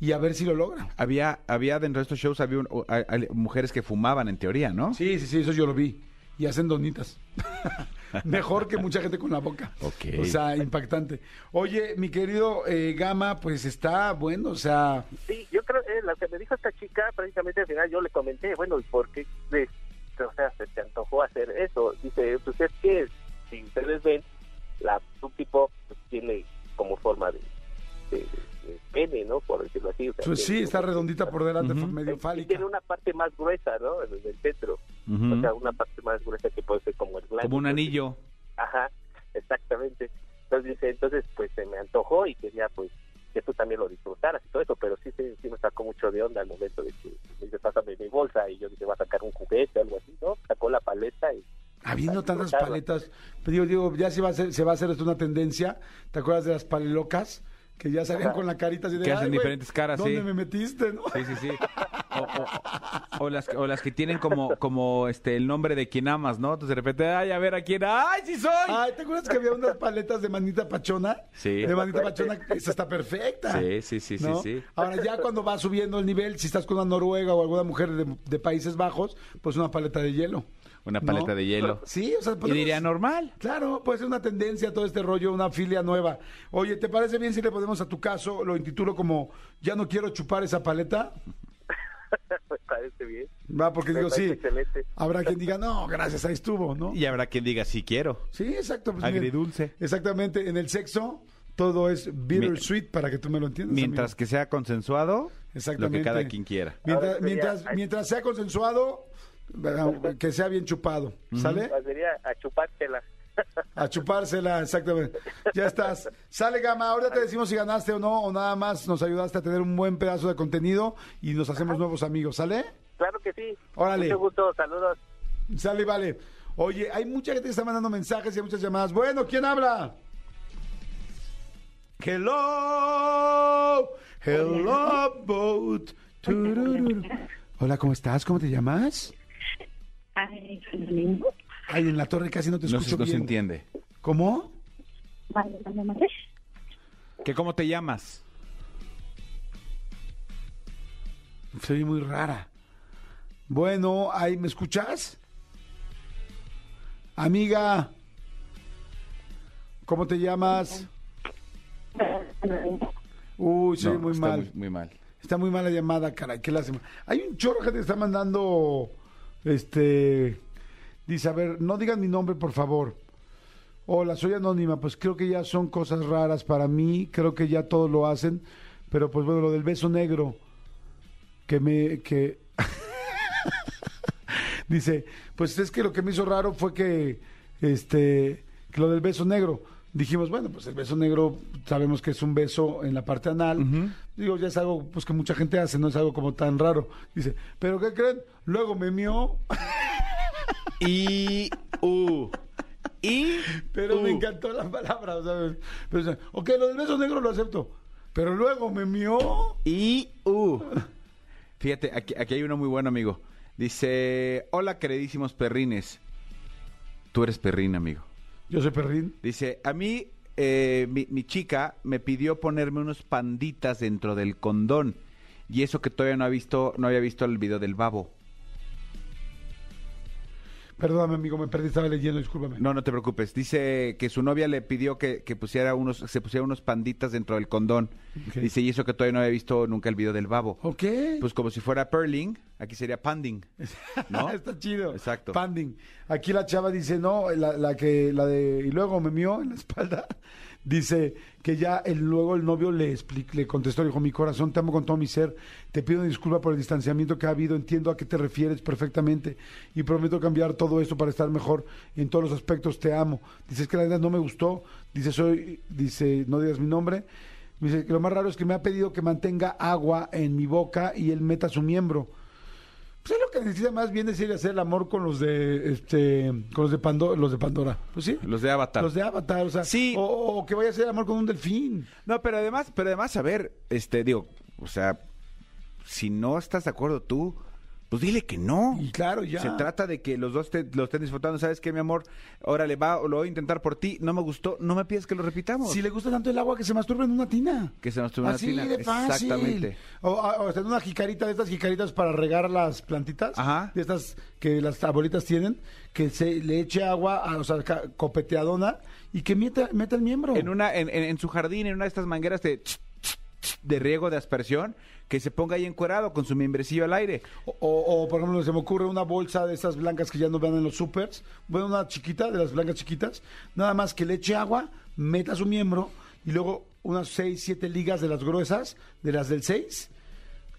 y a ver si lo logra. Había, había dentro de estos shows había un- o- a- a- mujeres que fumaban en teoría, ¿no? Sí, sí, sí, eso yo lo vi. Y hacen donitas. Mejor que mucha gente con la boca. O sea, impactante. Oye, mi querido eh, Gama, pues está bueno, o sea, Sí, yo creo, eh, lo que me dijo esta chica, prácticamente al final yo le comenté, bueno, ¿y por qué o sea, se te antojó hacer eso? Dice, pues es que, si ustedes ven, la subtipo pues, tiene como forma de, de- pene, ¿no? Por decirlo así. o sea, Pues sí, tiene- está redondita por delante, Ujú. medio y fálica. tiene una parte más gruesa, ¿no? En el centro. O sea, una parte más gruesa que puede ser como el blanco. Como un anillo. Ajá, exactamente. Entonces dice, entonces pues se me antojó y quería pues que tú también lo disfrutaras y todo eso, pero sí, sí, sí me sacó mucho de onda al momento de que me dice, pásame mi bolsa y yo dije, va a sacar un juguete o algo así, ¿no? Sacó la paleta y Habiendo tantas paletas, pues digo, digo, ya se va a hacer, se va a hacer esto una tendencia. ¿Te acuerdas de las palelocas? Que ya salían con la carita así de Que hacen "Ay, güey, diferentes caras, ¿Dónde sí. me metiste, no? Sí, sí, sí. O, o- o las, o las que tienen como, como este el nombre de quien amas, ¿no? Entonces de repente, ay, a ver a quién, ay, sí soy. Ay, ¿te acuerdas que había unas paletas de manita pachona? Sí. De manita pachona, esa está perfecta. Sí, sí, sí, sí, sí. Ahora ya cuando va subiendo el nivel, si estás con una noruega o alguna mujer de, de Países Bajos, pues una paleta de hielo. Una paleta ¿no? de hielo. Sí, o sea, Y diría normal. Claro, puede ser una tendencia todo este rollo, una filia nueva. Oye, ¿te parece bien si le ponemos a tu caso, lo intitulo como Ya no quiero chupar esa paleta? me parece bien. Va, porque Me digo, sí, excelente. habrá quien diga, no, gracias, ahí estuvo, ¿no? Y habrá quien diga, sí quiero. Sí, exacto. pues, mira, Agridulce. Exactamente, en el sexo todo es bitter Mi- sweet, para que tú me lo entiendas. Mientras amigo. que sea consensuado, lo Exactamente. que cada quien quiera. Mientras, mientras, mientras sea consensuado, que sea bien chupado, ¿sale? Pues sería a chupártela. A chupársela, exactamente. Ya estás. Sale, Gama. Ahorita te decimos si ganaste o no, o nada más nos ayudaste a tener un buen pedazo de contenido y nos hacemos nuevos amigos, ¿sale? Claro que sí. Órale. Mucho gusto, saludos. Sale, vale. Oye, hay mucha gente que está mandando mensajes y hay muchas llamadas. Bueno, ¿quién habla? Hello, hello, boat. Hola, ¿cómo estás? ¿Cómo te llamas? Ay, en la torre casi no te No, escucho se- no se entiende. ¿Cómo? Vale, vale, vale. ¿Que cómo te llamas? Se oye muy rara. Bueno, ahí, ¿me escuchas? Amiga, ¿cómo te llamas? Uy, se oye No, muy está mal. Muy, muy mal. Está muy mala llamada, caray. ¿Qué lástima. Hay un chorro que está mandando. Este. Dice, a ver, no digan mi nombre, por favor. Hola, soy anónima. Pues creo que ya son cosas raras para mí. Creo que ya todos lo hacen. Pero pues bueno, lo del beso negro. Que me. que Dice, pues es que lo que me hizo raro fue que. Este. Que lo del beso negro. Dijimos, bueno, pues el beso negro sabemos que es un beso en la parte anal. Digo, ya es algo pues que mucha gente hace, no es algo como tan raro. Dice, ¿pero qué creen? Luego me mió. Y, uh, y, Pero me encantó la palabra, ¿sabes? Pero, dice, ok, lo del beso negro lo acepto. Pero luego me mió. Y, uh. Fíjate, aquí, aquí hay uno muy bueno, amigo. Dice, hola, queridísimos perrines. Tú eres perrín, amigo. Yo soy perrín. Dice, a mí, eh, mi, chica me pidió ponerme unos panditas dentro del condón. Y eso que todavía no ha visto, no había visto el video del babo. Perdóname, amigo, me perdí, estaba leyendo, discúlpame. No, no te preocupes. Dice que su novia le pidió que, que pusiera unos, se pusiera unos panditas dentro del condón. Ok. Dice, y eso que todavía no había visto nunca el video del babo. Ok. Pues como si fuera perling, aquí sería panding. ¿No? Está chido. Exacto. Panding. Aquí la chava dice, no, la, la que, la de, y luego me mió en la espalda. Dice que ya el, luego el novio le, expli- le contestó, le dijo, mi corazón, te amo con todo mi ser, te pido disculpa por el distanciamiento que ha habido, entiendo a qué te refieres perfectamente y prometo cambiar todo esto para estar mejor en todos los aspectos, te amo. Dice, es que la verdad no me gustó, dice, soy, dice, no digas mi nombre, dice, lo más raro es que me ha pedido que mantenga agua en mi boca y él meta su miembro. Pues es lo que necesita más bien decir hacer el amor con los de este con los de Pandora, los de Pandora. Pues sí. Los de Avatar. Los de Avatar, o sea, Sí. o, o que vaya a hacer el amor con un delfín. No, pero además, pero además, a ver, este, digo, o sea, si no estás de acuerdo tú, pues dile que no. Y claro, ya. Se trata de que los dos te, lo estén disfrutando. ¿Sabes qué, mi amor? Órale, va, lo voy a intentar por ti. No me gustó. No me pides que lo repitamos. Si le gusta tanto el agua que se masturbe en una tina. Que se masturbe en una tina. de fácil. Exactamente. O, o- en una jicarita de estas jicaritas para regar las plantitas. Ajá. De estas que las abuelitas tienen. Que se le eche agua, a- o sea, copeteadona. Y que meta, meta el miembro. En una, en, en- en su jardín, en una de estas mangueras de, de riego de aspersión, que se ponga ahí encuerado con su membrecillo al aire. O, o- por ejemplo, se me ocurre una bolsa de esas blancas que ya no vean en los supers. Bueno, una chiquita, de las blancas chiquitas. Nada más que le eche agua, meta su miembro y luego unas 6, 7 ligas de las gruesas, de las del 6,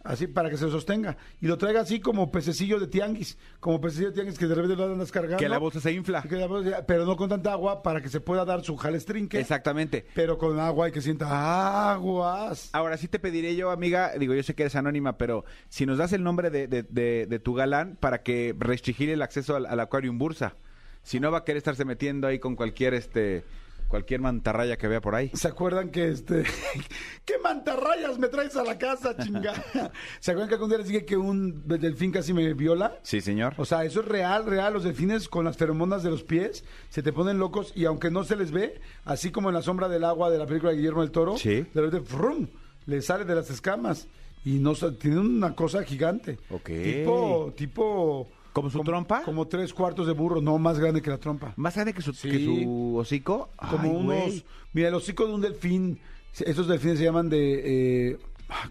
así para que se sostenga. Y lo traiga así como pececillo de tianguis, como pececillo de tianguis que de repente lo andas cargando. Que la bolsa se infla. Que la bolsa- pero no con tanta agua para que se pueda dar su jalestrinque. Exactamente. Pero con agua y que sienta aguas. Ahora sí te pediré yo, amiga, digo, yo sé que eres anónima, pero si nos das el nombre de, de- de- de tu galán para que restringir el acceso al, al Aquarium Bursa. Si no va a querer estarse metiendo ahí con cualquier este cualquier mantarraya que vea por ahí. ¿Se acuerdan que este... ¿Qué mantarrayas me traes a la casa, chingada? ¿Se acuerdan que algún día les dije que un delfín casi me viola? Sí, señor. O sea, eso es real, real. Los delfines con las feromonas de los pies se te ponen locos y aunque no se les ve, así como en la sombra del agua de la película de Guillermo del Toro, Sí. de repente ¡frum! le sale de las escamas y no tiene una cosa gigante. Ok. Tipo, tipo. ¿Como su trompa? Como tres cuartos de burro, no más grande que la trompa. Más grande que su, Sí. que su hocico. Como Ay, unos. güey. Mira, el hocico de un delfín. Estos delfines se llaman de. eh,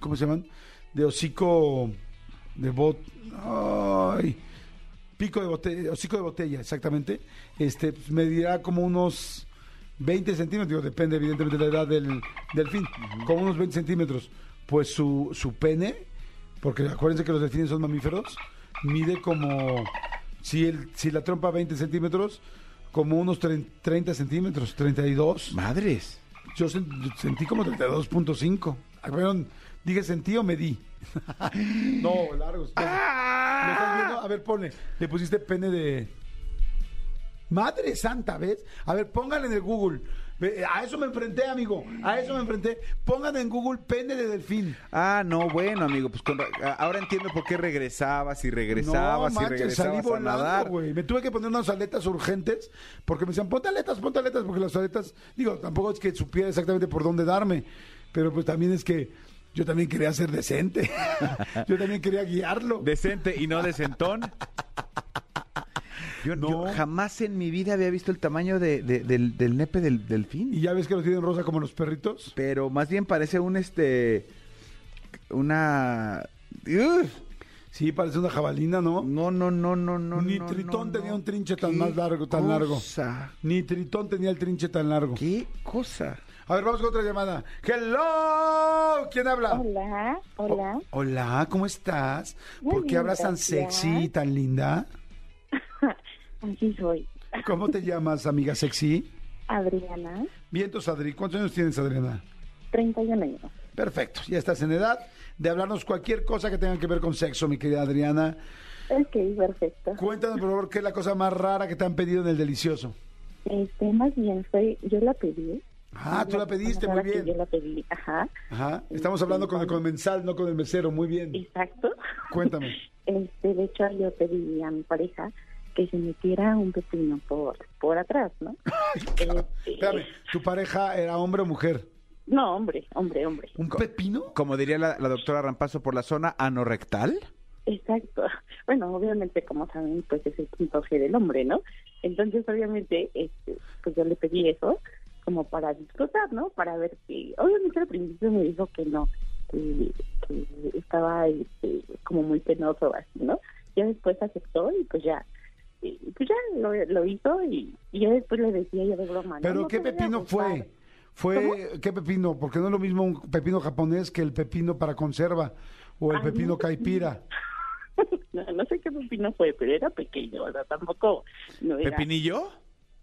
¿Cómo se llaman? De hocico. De bot. Ay. Pico de botella. Hocico de botella, exactamente. Este pues, medirá como unos 20 centímetros. digo, depende, evidentemente, de la edad del delfín. Como unos 20 centímetros. Pues su, su pene. Porque acuérdense que los delfines son mamíferos. Mide como. Si, el, si la trompa 20 centímetros, como unos tre- 30 centímetros, 32. Madres. Yo sen- yo sentí como 32.5. Ah, Perdón, dije sentí o medí. no, largos. ¿Lo estás viendo? A ver, pone. Le pusiste pene de. Madre santa, ¿ves? A ver, póngale en el Google. Ve, A eso me enfrenté, amigo. A eso me enfrenté. Pongan en Google pene de delfín. Ah, no, bueno, amigo, pues con ahora entiendo por qué regresabas y regresabas y manches, regresabas salí a nadar. volando, güey. Me tuve que poner unas aletas urgentes porque me decían, ponte aletas, ponte aletas, porque las aletas, digo, tampoco es que supiera exactamente por dónde darme, pero pues también es que yo también quería ser decente. yo también quería guiarlo. Decente y no decentón. Yo, No. yo jamás en mi vida había visto el tamaño de- de- del, del nepe del delfín. Y ya ves que lo tienen rosa como los perritos. Pero más bien parece un este. Una. Uf. Sí, parece una jabalina, ¿no? No, no, no, no, no. Ni no, Tritón no, tenía no. un trinche tan ¿Qué más largo, tan largo. cosa? Ni Tritón tenía el trinche tan largo. ¿Qué cosa? A ver, vamos con otra llamada. ¡Hello! ¿Quién habla? Hola, hola. O- hola, ¿cómo estás? Muy ¿Por qué bien, hablas tan gracias. sexy y tan linda? Así soy. ¿Cómo te llamas, amiga sexy? Adriana, Vientos, Adri. ¿Cuántos años tienes, Adriana? 31 años. Perfecto. Ya estás en edad de hablarnos cualquier cosa que tenga que ver con sexo, mi querida Adriana. Ok, perfecto. Cuéntanos, por favor, qué es la cosa más rara que te han pedido en el delicioso. Este, más bien fue, yo la pedí. Ah, tú la pediste, muy bien. Yo la pedí, ajá, Ajá. Estamos hablando con el comensal, no con el mesero. Muy bien. exacto. Cuéntame. Este, de hecho, yo pedí a mi pareja que se metiera un pepino por, por atrás, ¿no? Este, Espérame, ¿tu pareja era hombre o mujer? No, hombre, hombre, hombre. ¿Un pepino? Como diría la, la doctora Rampazo, por la zona anorrectal. Exacto. Bueno, obviamente, como saben, pues es el punto G del hombre, ¿no? Entonces, obviamente, este, pues yo le pedí eso como para disfrutar, ¿no? Para ver que, obviamente al principio me dijo que no, que, que estaba este, como muy penoso, así, ¿no? Ya después aceptó y pues ya, y, pues ya lo, lo hizo y, y yo después le decía yo de broma. ¿Pero No qué pepino fue? ¿Fue qué pepino? Porque no es lo mismo un pepino japonés que el pepino para conserva o el Ay, pepino no. caipira. no, no sé qué pepino fue, pero era pequeño, o sea, tampoco no era... ¿Pepinillo?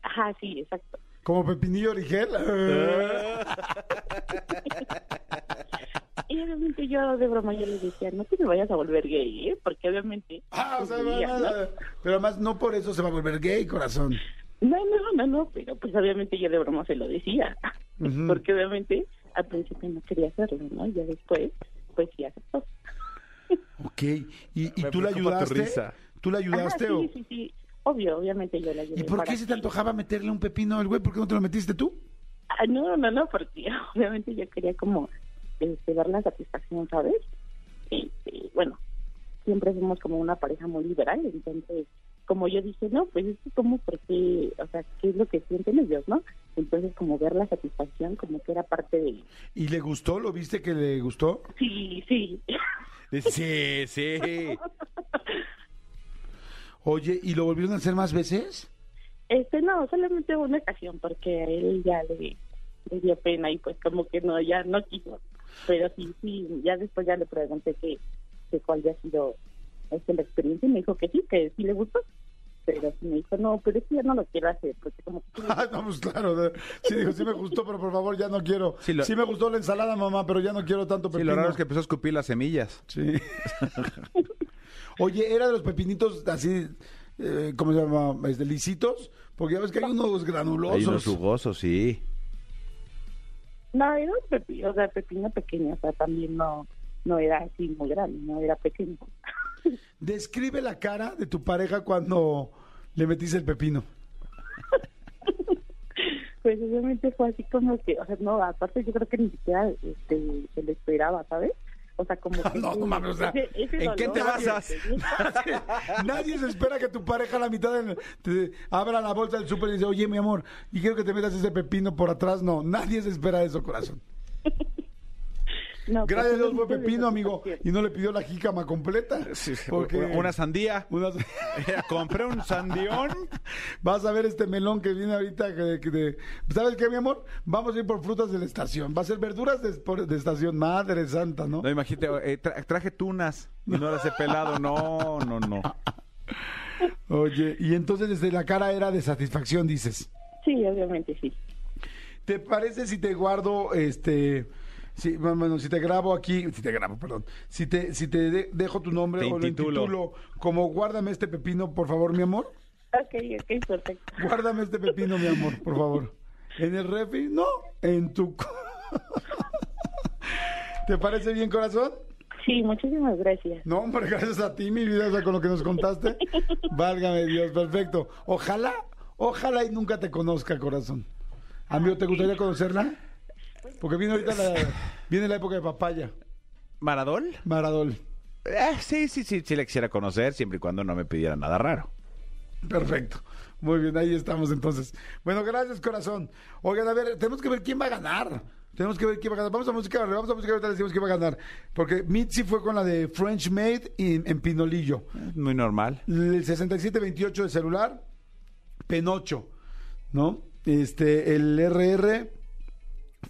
Ajá, sí, exacto. Como pepinillo origel. Y obviamente yo de broma yo le decía, no te me vayas a volver gay, ¿eh? Porque obviamente... Ah, o sea, no, no, no. Pero además no por eso se va a volver gay, corazón. ¿no? no, no, no, no, pero pues obviamente yo de broma se lo decía. Porque obviamente al principio no quería hacerlo, ¿no? Y ya después, pues sí aceptó. Ok. ¿Y, y tú le ayudaste? risa. ¿Tú le ayudaste Ajá, o...? sí, sí, sí. Obvio, obviamente yo le ayudé. ¿Y por qué se te que- antojaba meterle un pepino al güey? ¿Por qué no te lo metiste tú? Ah, no, no, no, porque obviamente yo quería como este, dar la satisfacción, ¿sabes? Este, bueno, siempre fuimos como una pareja muy liberal, entonces, como yo dije, no, pues es que como porque, o sea, ¿qué es lo que sienten ellos, no? Entonces, como ver la satisfacción, como que era parte de... ¿Y le gustó? ¿Lo viste que le gustó? Sí, sí. Sí, sí. Oye, ¿y lo volvieron a hacer más veces? Este, no, solamente una ocasión, porque a él ya le, le dio pena y pues como que no, ya no quiso. Pero sí, sí, ya después ya le pregunté que, que cuál había sido este, la experiencia y me dijo que sí, que sí le gustó. Pero sí me dijo, no, pero es que ya no lo quiero hacer, porque como que... Ah, no, pues claro. Sí, dijo, sí me gustó, pero por favor ya no quiero. Sí, lo- me gustó la ensalada, mamá, pero ya no quiero tanto Sí, pepino. lo raro es que empezó a escupir las semillas. Sí. Oye, ¿era de los pepinitos así, eh, ¿cómo se llama? Este, lisitos? Porque ya ves que hay unos granulosos. Hay unos jugosos, sí. No, era un pepino, o sea, pepino pequeño, o sea, también no, no era así muy grande, no era pequeño. Describe la cara de tu pareja cuando le metiste el pepino. Pues obviamente fue así como que, o sea, no, aparte yo creo que ni siquiera este, se le esperaba, ¿sabes? O sea, como que... No, no mames, o sea, ese- ese ¿en qué te basas? Nadie se espera que tu pareja a la mitad del, te abra la bolsa del súper y dice, oye, mi amor, y quiero que te metas ese pepino por atrás. No, nadie se espera eso, corazón. No, pues, Gracias a Dios fue pepino, amigo, y no le pidió la jícama completa. Porque Una sandía. una- Compré un sandión. Vas a ver este melón que viene ahorita. De- ¿Sabes qué, mi amor? Vamos a ir por frutas de la estación. Va a ser verduras de, por- de estación. Madre santa, ¿no? No, imagínate, eh, tra- traje tunas y no las he pelado. No, no, no. Oye, y entonces desde la cara era de satisfacción, dices. Sí, obviamente sí. ¿Te parece si te guardo, este, si, bueno, si te grabo aquí, si te grabo, perdón, si te, si te de- dejo tu nombre Te o lo intitulo. intitulo como guárdame este pepino, por favor, mi amor? Ok, ok, perfecto. Guárdame este pepino, mi amor, por favor. ¿En el refri? No, en tu... ¿Te parece bien, corazón? Sí, muchísimas gracias. No, hombre, gracias a ti, mi vida, o sea, con lo que nos contaste. Válgame Dios, perfecto. Ojalá, ojalá y nunca te conozca, corazón. Amigo, ¿te gustaría conocerla? Porque viene ahorita la, viene la época de papaya, ¿Maradol? Maradol. Eh, sí, sí, sí, sí la quisiera conocer, siempre y cuando no me pidiera nada raro. Perfecto. Muy bien, ahí estamos entonces. Bueno, gracias, corazón. Oigan, a ver, tenemos que ver quién va a ganar. Tenemos que ver quién va a ganar. Vamos a música, vamos a música, ahorita decimos quién va a ganar. Porque Mitzi fue con la de French Made en, en Pinolillo. Muy normal. El 6728 de celular, Penocho, ¿no? Este, el RR,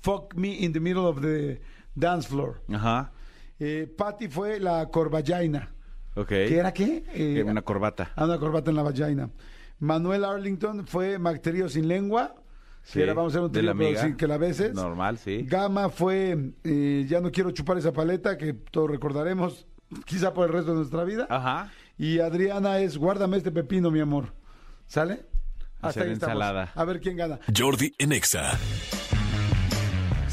Fuck Me in the Middle of the Dance Floor. Ajá. Eh, Patty fue la Corvallaina. Ok. ¿Qué era qué? Eh, Eh, Una corbata. Ah, una corbata en la vagina. Manuel Arlington fue Macterio sin lengua. Sí, que era, vamos a hacer un de trío, la pero amiga. sin que la beses. Normal, sí. Gama fue eh, Ya no quiero chupar esa paleta, que todos recordaremos, quizá por el resto de nuestra vida. Ajá. Y Adriana es Guárdame este pepino, mi amor. ¿Sale? Hacer estamos. ensalada. A ver quién gana. Jordi en Exa.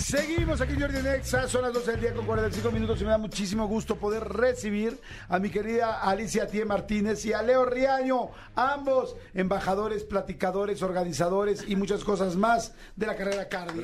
Seguimos aquí Jordi Nexa, son las 12 del día con 45 minutos y me da muchísimo gusto poder recibir a mi querida Alicia Tie Martínez y a Leo Riaño, ambos embajadores, platicadores, organizadores y muchas cosas más de la carrera cardio.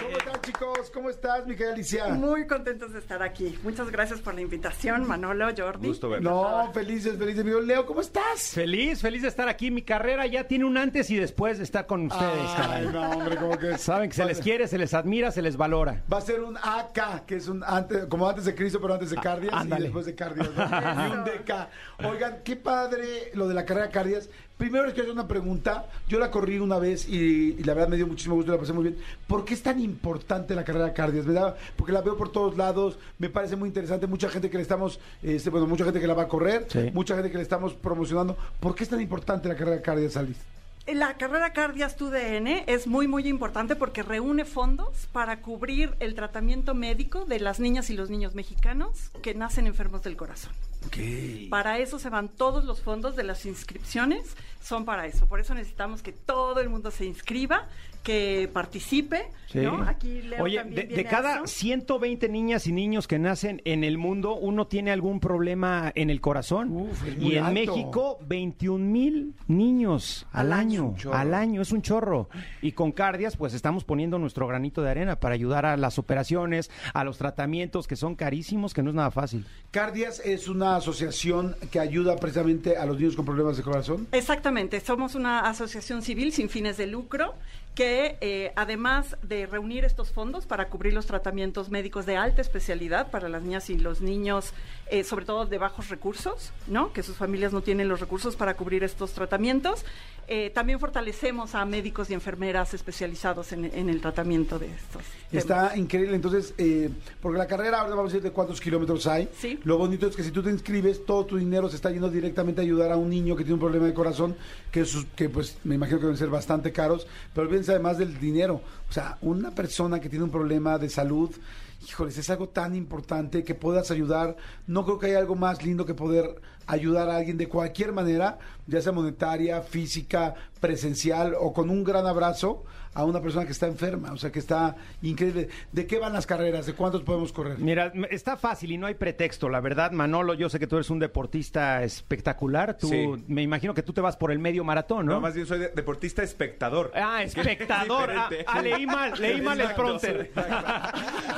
¿Cómo están chicos? ¿Cómo estás, mi querida Alicia? Muy contentos de estar aquí. Muchas gracias por la invitación, Manolo, Jordi. Gusto verlo. No, felices, felices. Amigo Leo, ¿cómo estás? Feliz, feliz de estar aquí. Mi carrera ya tiene un antes y después de estar con ustedes. Ay, caray. no, hombre, como que... Saben que se les quiere, se les admira, se les valora. Va a ser un AK, que es un antes, como antes de Cristo, pero antes de Cardias y después de Cardias. ¿no? y un DK. Oigan, qué padre lo de la carrera Cardias. Primero les quiero hacer una pregunta. Yo la corrí una vez y, y la verdad me dio muchísimo gusto, la pasé muy bien. ¿Por qué es tan importante la carrera Cardias? ¿Verdad? Porque la veo por todos lados, me parece muy interesante. Mucha gente que le estamos, este, bueno, mucha gente que la va a correr, Sí. mucha gente que le estamos promocionando. ¿Por qué es tan importante la carrera Cardias, Alice? La carrera Cardias TUDN es muy, muy importante porque reúne fondos para cubrir el tratamiento médico de las niñas y los niños mexicanos que nacen enfermos del corazón. Para eso se van todos los fondos de las inscripciones, son para eso. Por eso necesitamos que todo el mundo se inscriba, que participe. ¿no? Aquí Leo Oye, también de, de viene a cada eso. 120 niñas y niños que nacen en el mundo, uno tiene algún problema en el corazón. Uf, es muy y en alto. México, 21 mil niños al, Al año. Al año, es un chorro. Y con Cardias, pues estamos poniendo nuestro granito de arena para ayudar a las operaciones, a los tratamientos que son carísimos, que no es nada fácil. Cardias es una asociación que ayuda precisamente a los niños con problemas de corazón. Exactamente, somos una asociación civil sin fines de lucro que eh, además de reunir estos fondos para cubrir los tratamientos médicos de alta especialidad para las niñas y los niños, eh, sobre todo de bajos recursos, ¿no? que sus familias no tienen los recursos para cubrir estos tratamientos, eh, también fortalecemos a médicos y enfermeras especializados en, en el tratamiento de estos. Está increíble, entonces, eh, porque la carrera ahora vamos a decir de cuántos kilómetros hay. Sí. Lo bonito es que si tú te inscribes, todo tu dinero se está yendo directamente a ayudar a un niño que tiene un problema de corazón, que, sus- que pues me imagino que deben ser bastante caros, pero además del dinero. O sea, una persona que tiene un problema de salud, híjoles, es algo tan importante que puedas ayudar. No creo que haya algo más lindo que poder ayudar a alguien de cualquier manera, ya sea monetaria, física, presencial o con un gran abrazo a una persona que está enferma, o sea, que está increíble. ¿De qué van las carreras? ¿De cuántos podemos correr? Mira, está fácil y no hay pretexto, la verdad, Manolo, yo sé que tú eres un deportista espectacular, tú, Sí. me imagino que tú te vas por el medio maratón, ¿no? No, más bien soy de- deportista espectador. Ah, espectador. Ah, ah, leí mal, leí mal el pronter.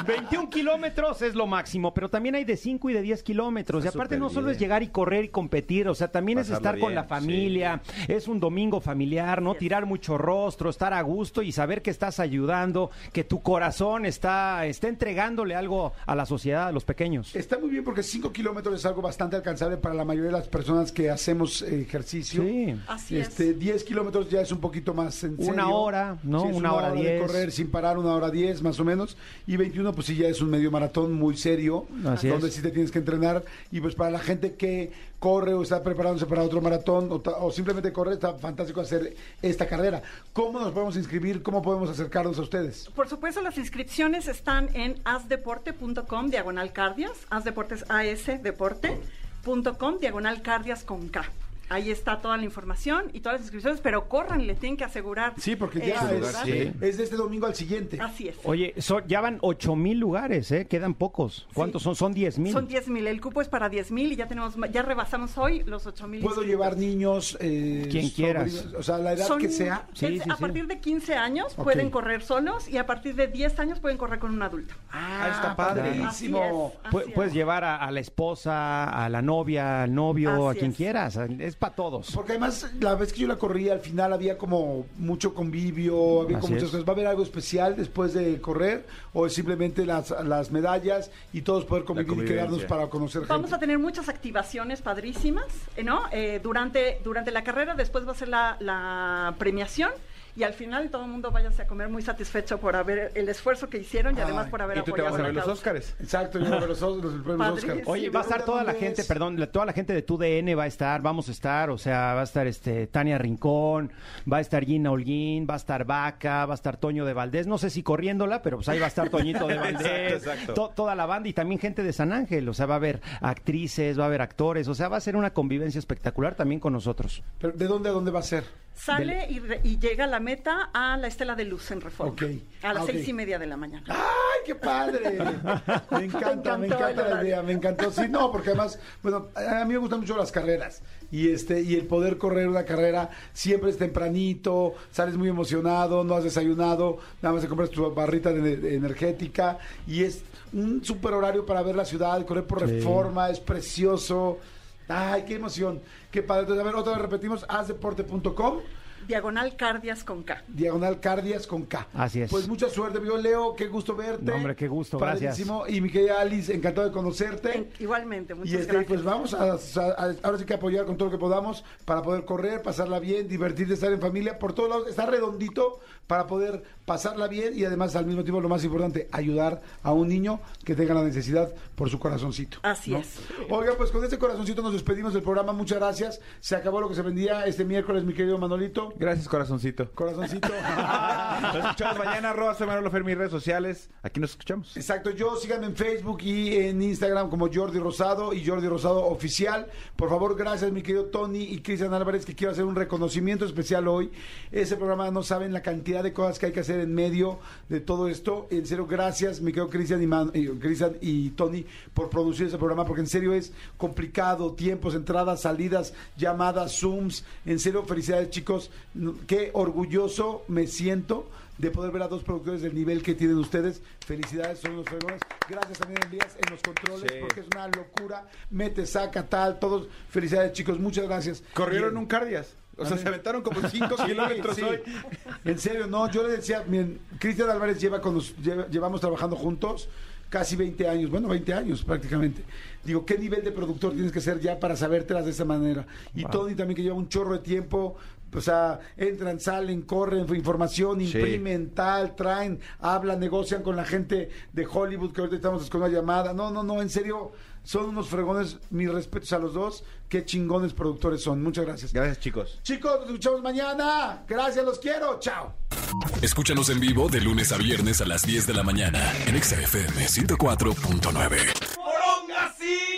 21 kilómetros es lo máximo, pero también hay de 5 y de 10 kilómetros. Y aparte no solo es llegar y correr y competir, o sea, también es estar con la familia, es un domingo familiar, no tirar mucho rostro, estar a gusto y saber que estás ayudando, que tu corazón está, está entregándole algo a la sociedad, a los pequeños. Está muy bien porque 5 kilómetros es algo bastante alcanzable para la mayoría de las personas que hacemos ejercicio. Sí. Así es. Este, 10 kilómetros ya es un poquito más en Una hora, ¿no? Sí, es Una hora de 10. correr sin parar, una hora 10 más o menos. Y 21 pues sí ya es un medio maratón muy serio, Así donde es. sí te tienes que entrenar. Y pues para la gente que corre o está preparándose para otro maratón o, o simplemente corre, está fantástico hacer esta carrera. ¿Cómo nos podemos inscribir? ¿Cómo podemos acercarnos a ustedes? Por supuesto, las inscripciones están en asdeporte.com, diagonal cardias, asdeportes, asdeporte.com, diagonal cardias con K. Ahí está toda la información y todas las inscripciones, pero corran, le tienen que asegurar. Sí, porque ya es. Sí. es de este domingo al siguiente. Así es. Oye, so- ya van 8 mil lugares, ¿eh? Quedan pocos. ¿Cuántos son? Son 10 mil. Son 10 mil, el cupo es para 10 mil y ya tenemos, ya rebasamos hoy los 8 mil. Puedo llevar niños, eh, Quien quieras. o sea, la edad Son- que sea. Sí, es- sí, a sí. partir de 15 años pueden correr solos y a partir de 10 años pueden correr con un adulto. Ah, está padre. padrísimo. Así es. puedes llevar a, a la esposa, a la novia, al novio, Así a quien es. quieras. Es para todos. Porque además, la vez que yo la corrí, al final había como mucho convivio, había como muchas es. cosas. ¿Va a haber algo especial después de correr? ¿O es simplemente las, las medallas y todos poder convivir y quedarnos para conocer gente? Vamos a tener muchas activaciones padrísimas, eh, ¿no? Eh, durante, durante la carrera, después va a ser la, la premiación y al final todo el mundo váyase a comer muy satisfecho por haber el esfuerzo que hicieron y además Ay, por haber Y tú te apoyado vas a ver los. Óscares. Exacto, yo voy a ver los, los, premios. Padrísimo. Oye, va a estar toda la ¿Dónde gente, perdón, la- toda la gente de tu DN va a estar, vamos a estar, o sea, va a estar este Tania Rincón, va a estar Gina Holguín, va a estar Vaca, va a estar Toño de Valdés, no sé si corriéndola, pero pues ahí va a estar Toñito de Valdés, Exacto, exacto. to- toda la banda y también gente de San Ángel, o sea, va a haber actrices, va a haber actores, o sea, va a ser una convivencia espectacular también con nosotros. Pero, ¿De dónde a dónde va a ser? Sale y, re- y llega a la meta a la Estela de Luz en Reforma. A las Ah, seis y media de la mañana. ¡Ay, qué padre! Me encanta, me encanta la idea, me encantó. Sí, no, porque además, bueno, a mí me gustan mucho las carreras. Y este, y el poder correr una carrera siempre es tempranito, sales muy emocionado, no has desayunado, nada más te compras tu barrita de, de energética y es un super horario para ver la ciudad, correr por reforma, es precioso. Ay, qué emoción, qué padre. A ver, otra vez repetimos, hazdeporte.com. Diagonal Cardias con K. Diagonal Cardias con K. Así es. Pues mucha suerte, yo Leo, qué gusto verte. No, hombre, qué gusto, gracias. Padrísimo. Y mi querida Alice, encantado de conocerte. En- igualmente, muchas Y este, gracias. pues vamos a, a- a- ahora sí que apoyar con todo lo que podamos para poder correr, pasarla bien, divertirte, estar en familia, por todos lados, estar redondito para poder pasarla bien y además al mismo tiempo lo más importante, ayudar a un niño que tenga la necesidad por su corazoncito. Así ¿no? es. Oiga, pues con este corazoncito nos despedimos del programa, muchas gracias. Se acabó lo que se vendía este miércoles, mi querido Manolito. Gracias, corazoncito. Corazoncito. Nos escuchamos mañana, arroba Fer, mis redes sociales. Aquí nos escuchamos. Exacto, yo síganme en Facebook y en Instagram como Jordi Rosado y Jordi Rosado Oficial. Por favor, gracias mi querido Tony y Cristian Álvarez, que quiero hacer un reconocimiento especial hoy. Ese programa no saben la cantidad de cosas que hay que hacer en medio de todo esto. En serio, gracias mi querido Cristian y, Man- y- Cristian y Tony por producir ese programa, porque en serio es complicado, tiempos, entradas, salidas, llamadas, zooms. En serio, felicidades chicos. Qué orgulloso me siento de poder ver a dos productores del nivel que tienen ustedes. Felicidades, son unos fregones. Gracias también, Elías, en los controles, Sí. porque es una locura. Mete, saca, tal, todos. Felicidades, chicos, muchas gracias. Corrieron un Cardias. O sea, se aventaron como 5 Sí, kilómetros sí. hoy. En serio, no, yo le decía, miren, Cristian Álvarez lleva con lleva- llevamos trabajando juntos casi 20 años, bueno, 20 años prácticamente. Digo, ¿qué nivel de productor tienes que ser ya para sabértelas de esa manera? Y Tony también que lleva un chorro de tiempo, o sea, entran, salen, corren, información, Sí. imprimen, tal, traen, hablan, negocian con la gente de Hollywood, que ahorita estamos con una llamada. No, no, no, en serio, son unos fregones, mis respetos a los dos, qué chingones productores son. Muchas gracias. Gracias, chicos. Chicos, nos escuchamos mañana. Gracias, los quiero. Chao. Escúchanos en vivo de lunes a viernes a las 10 de la mañana en Exa FM 104.9.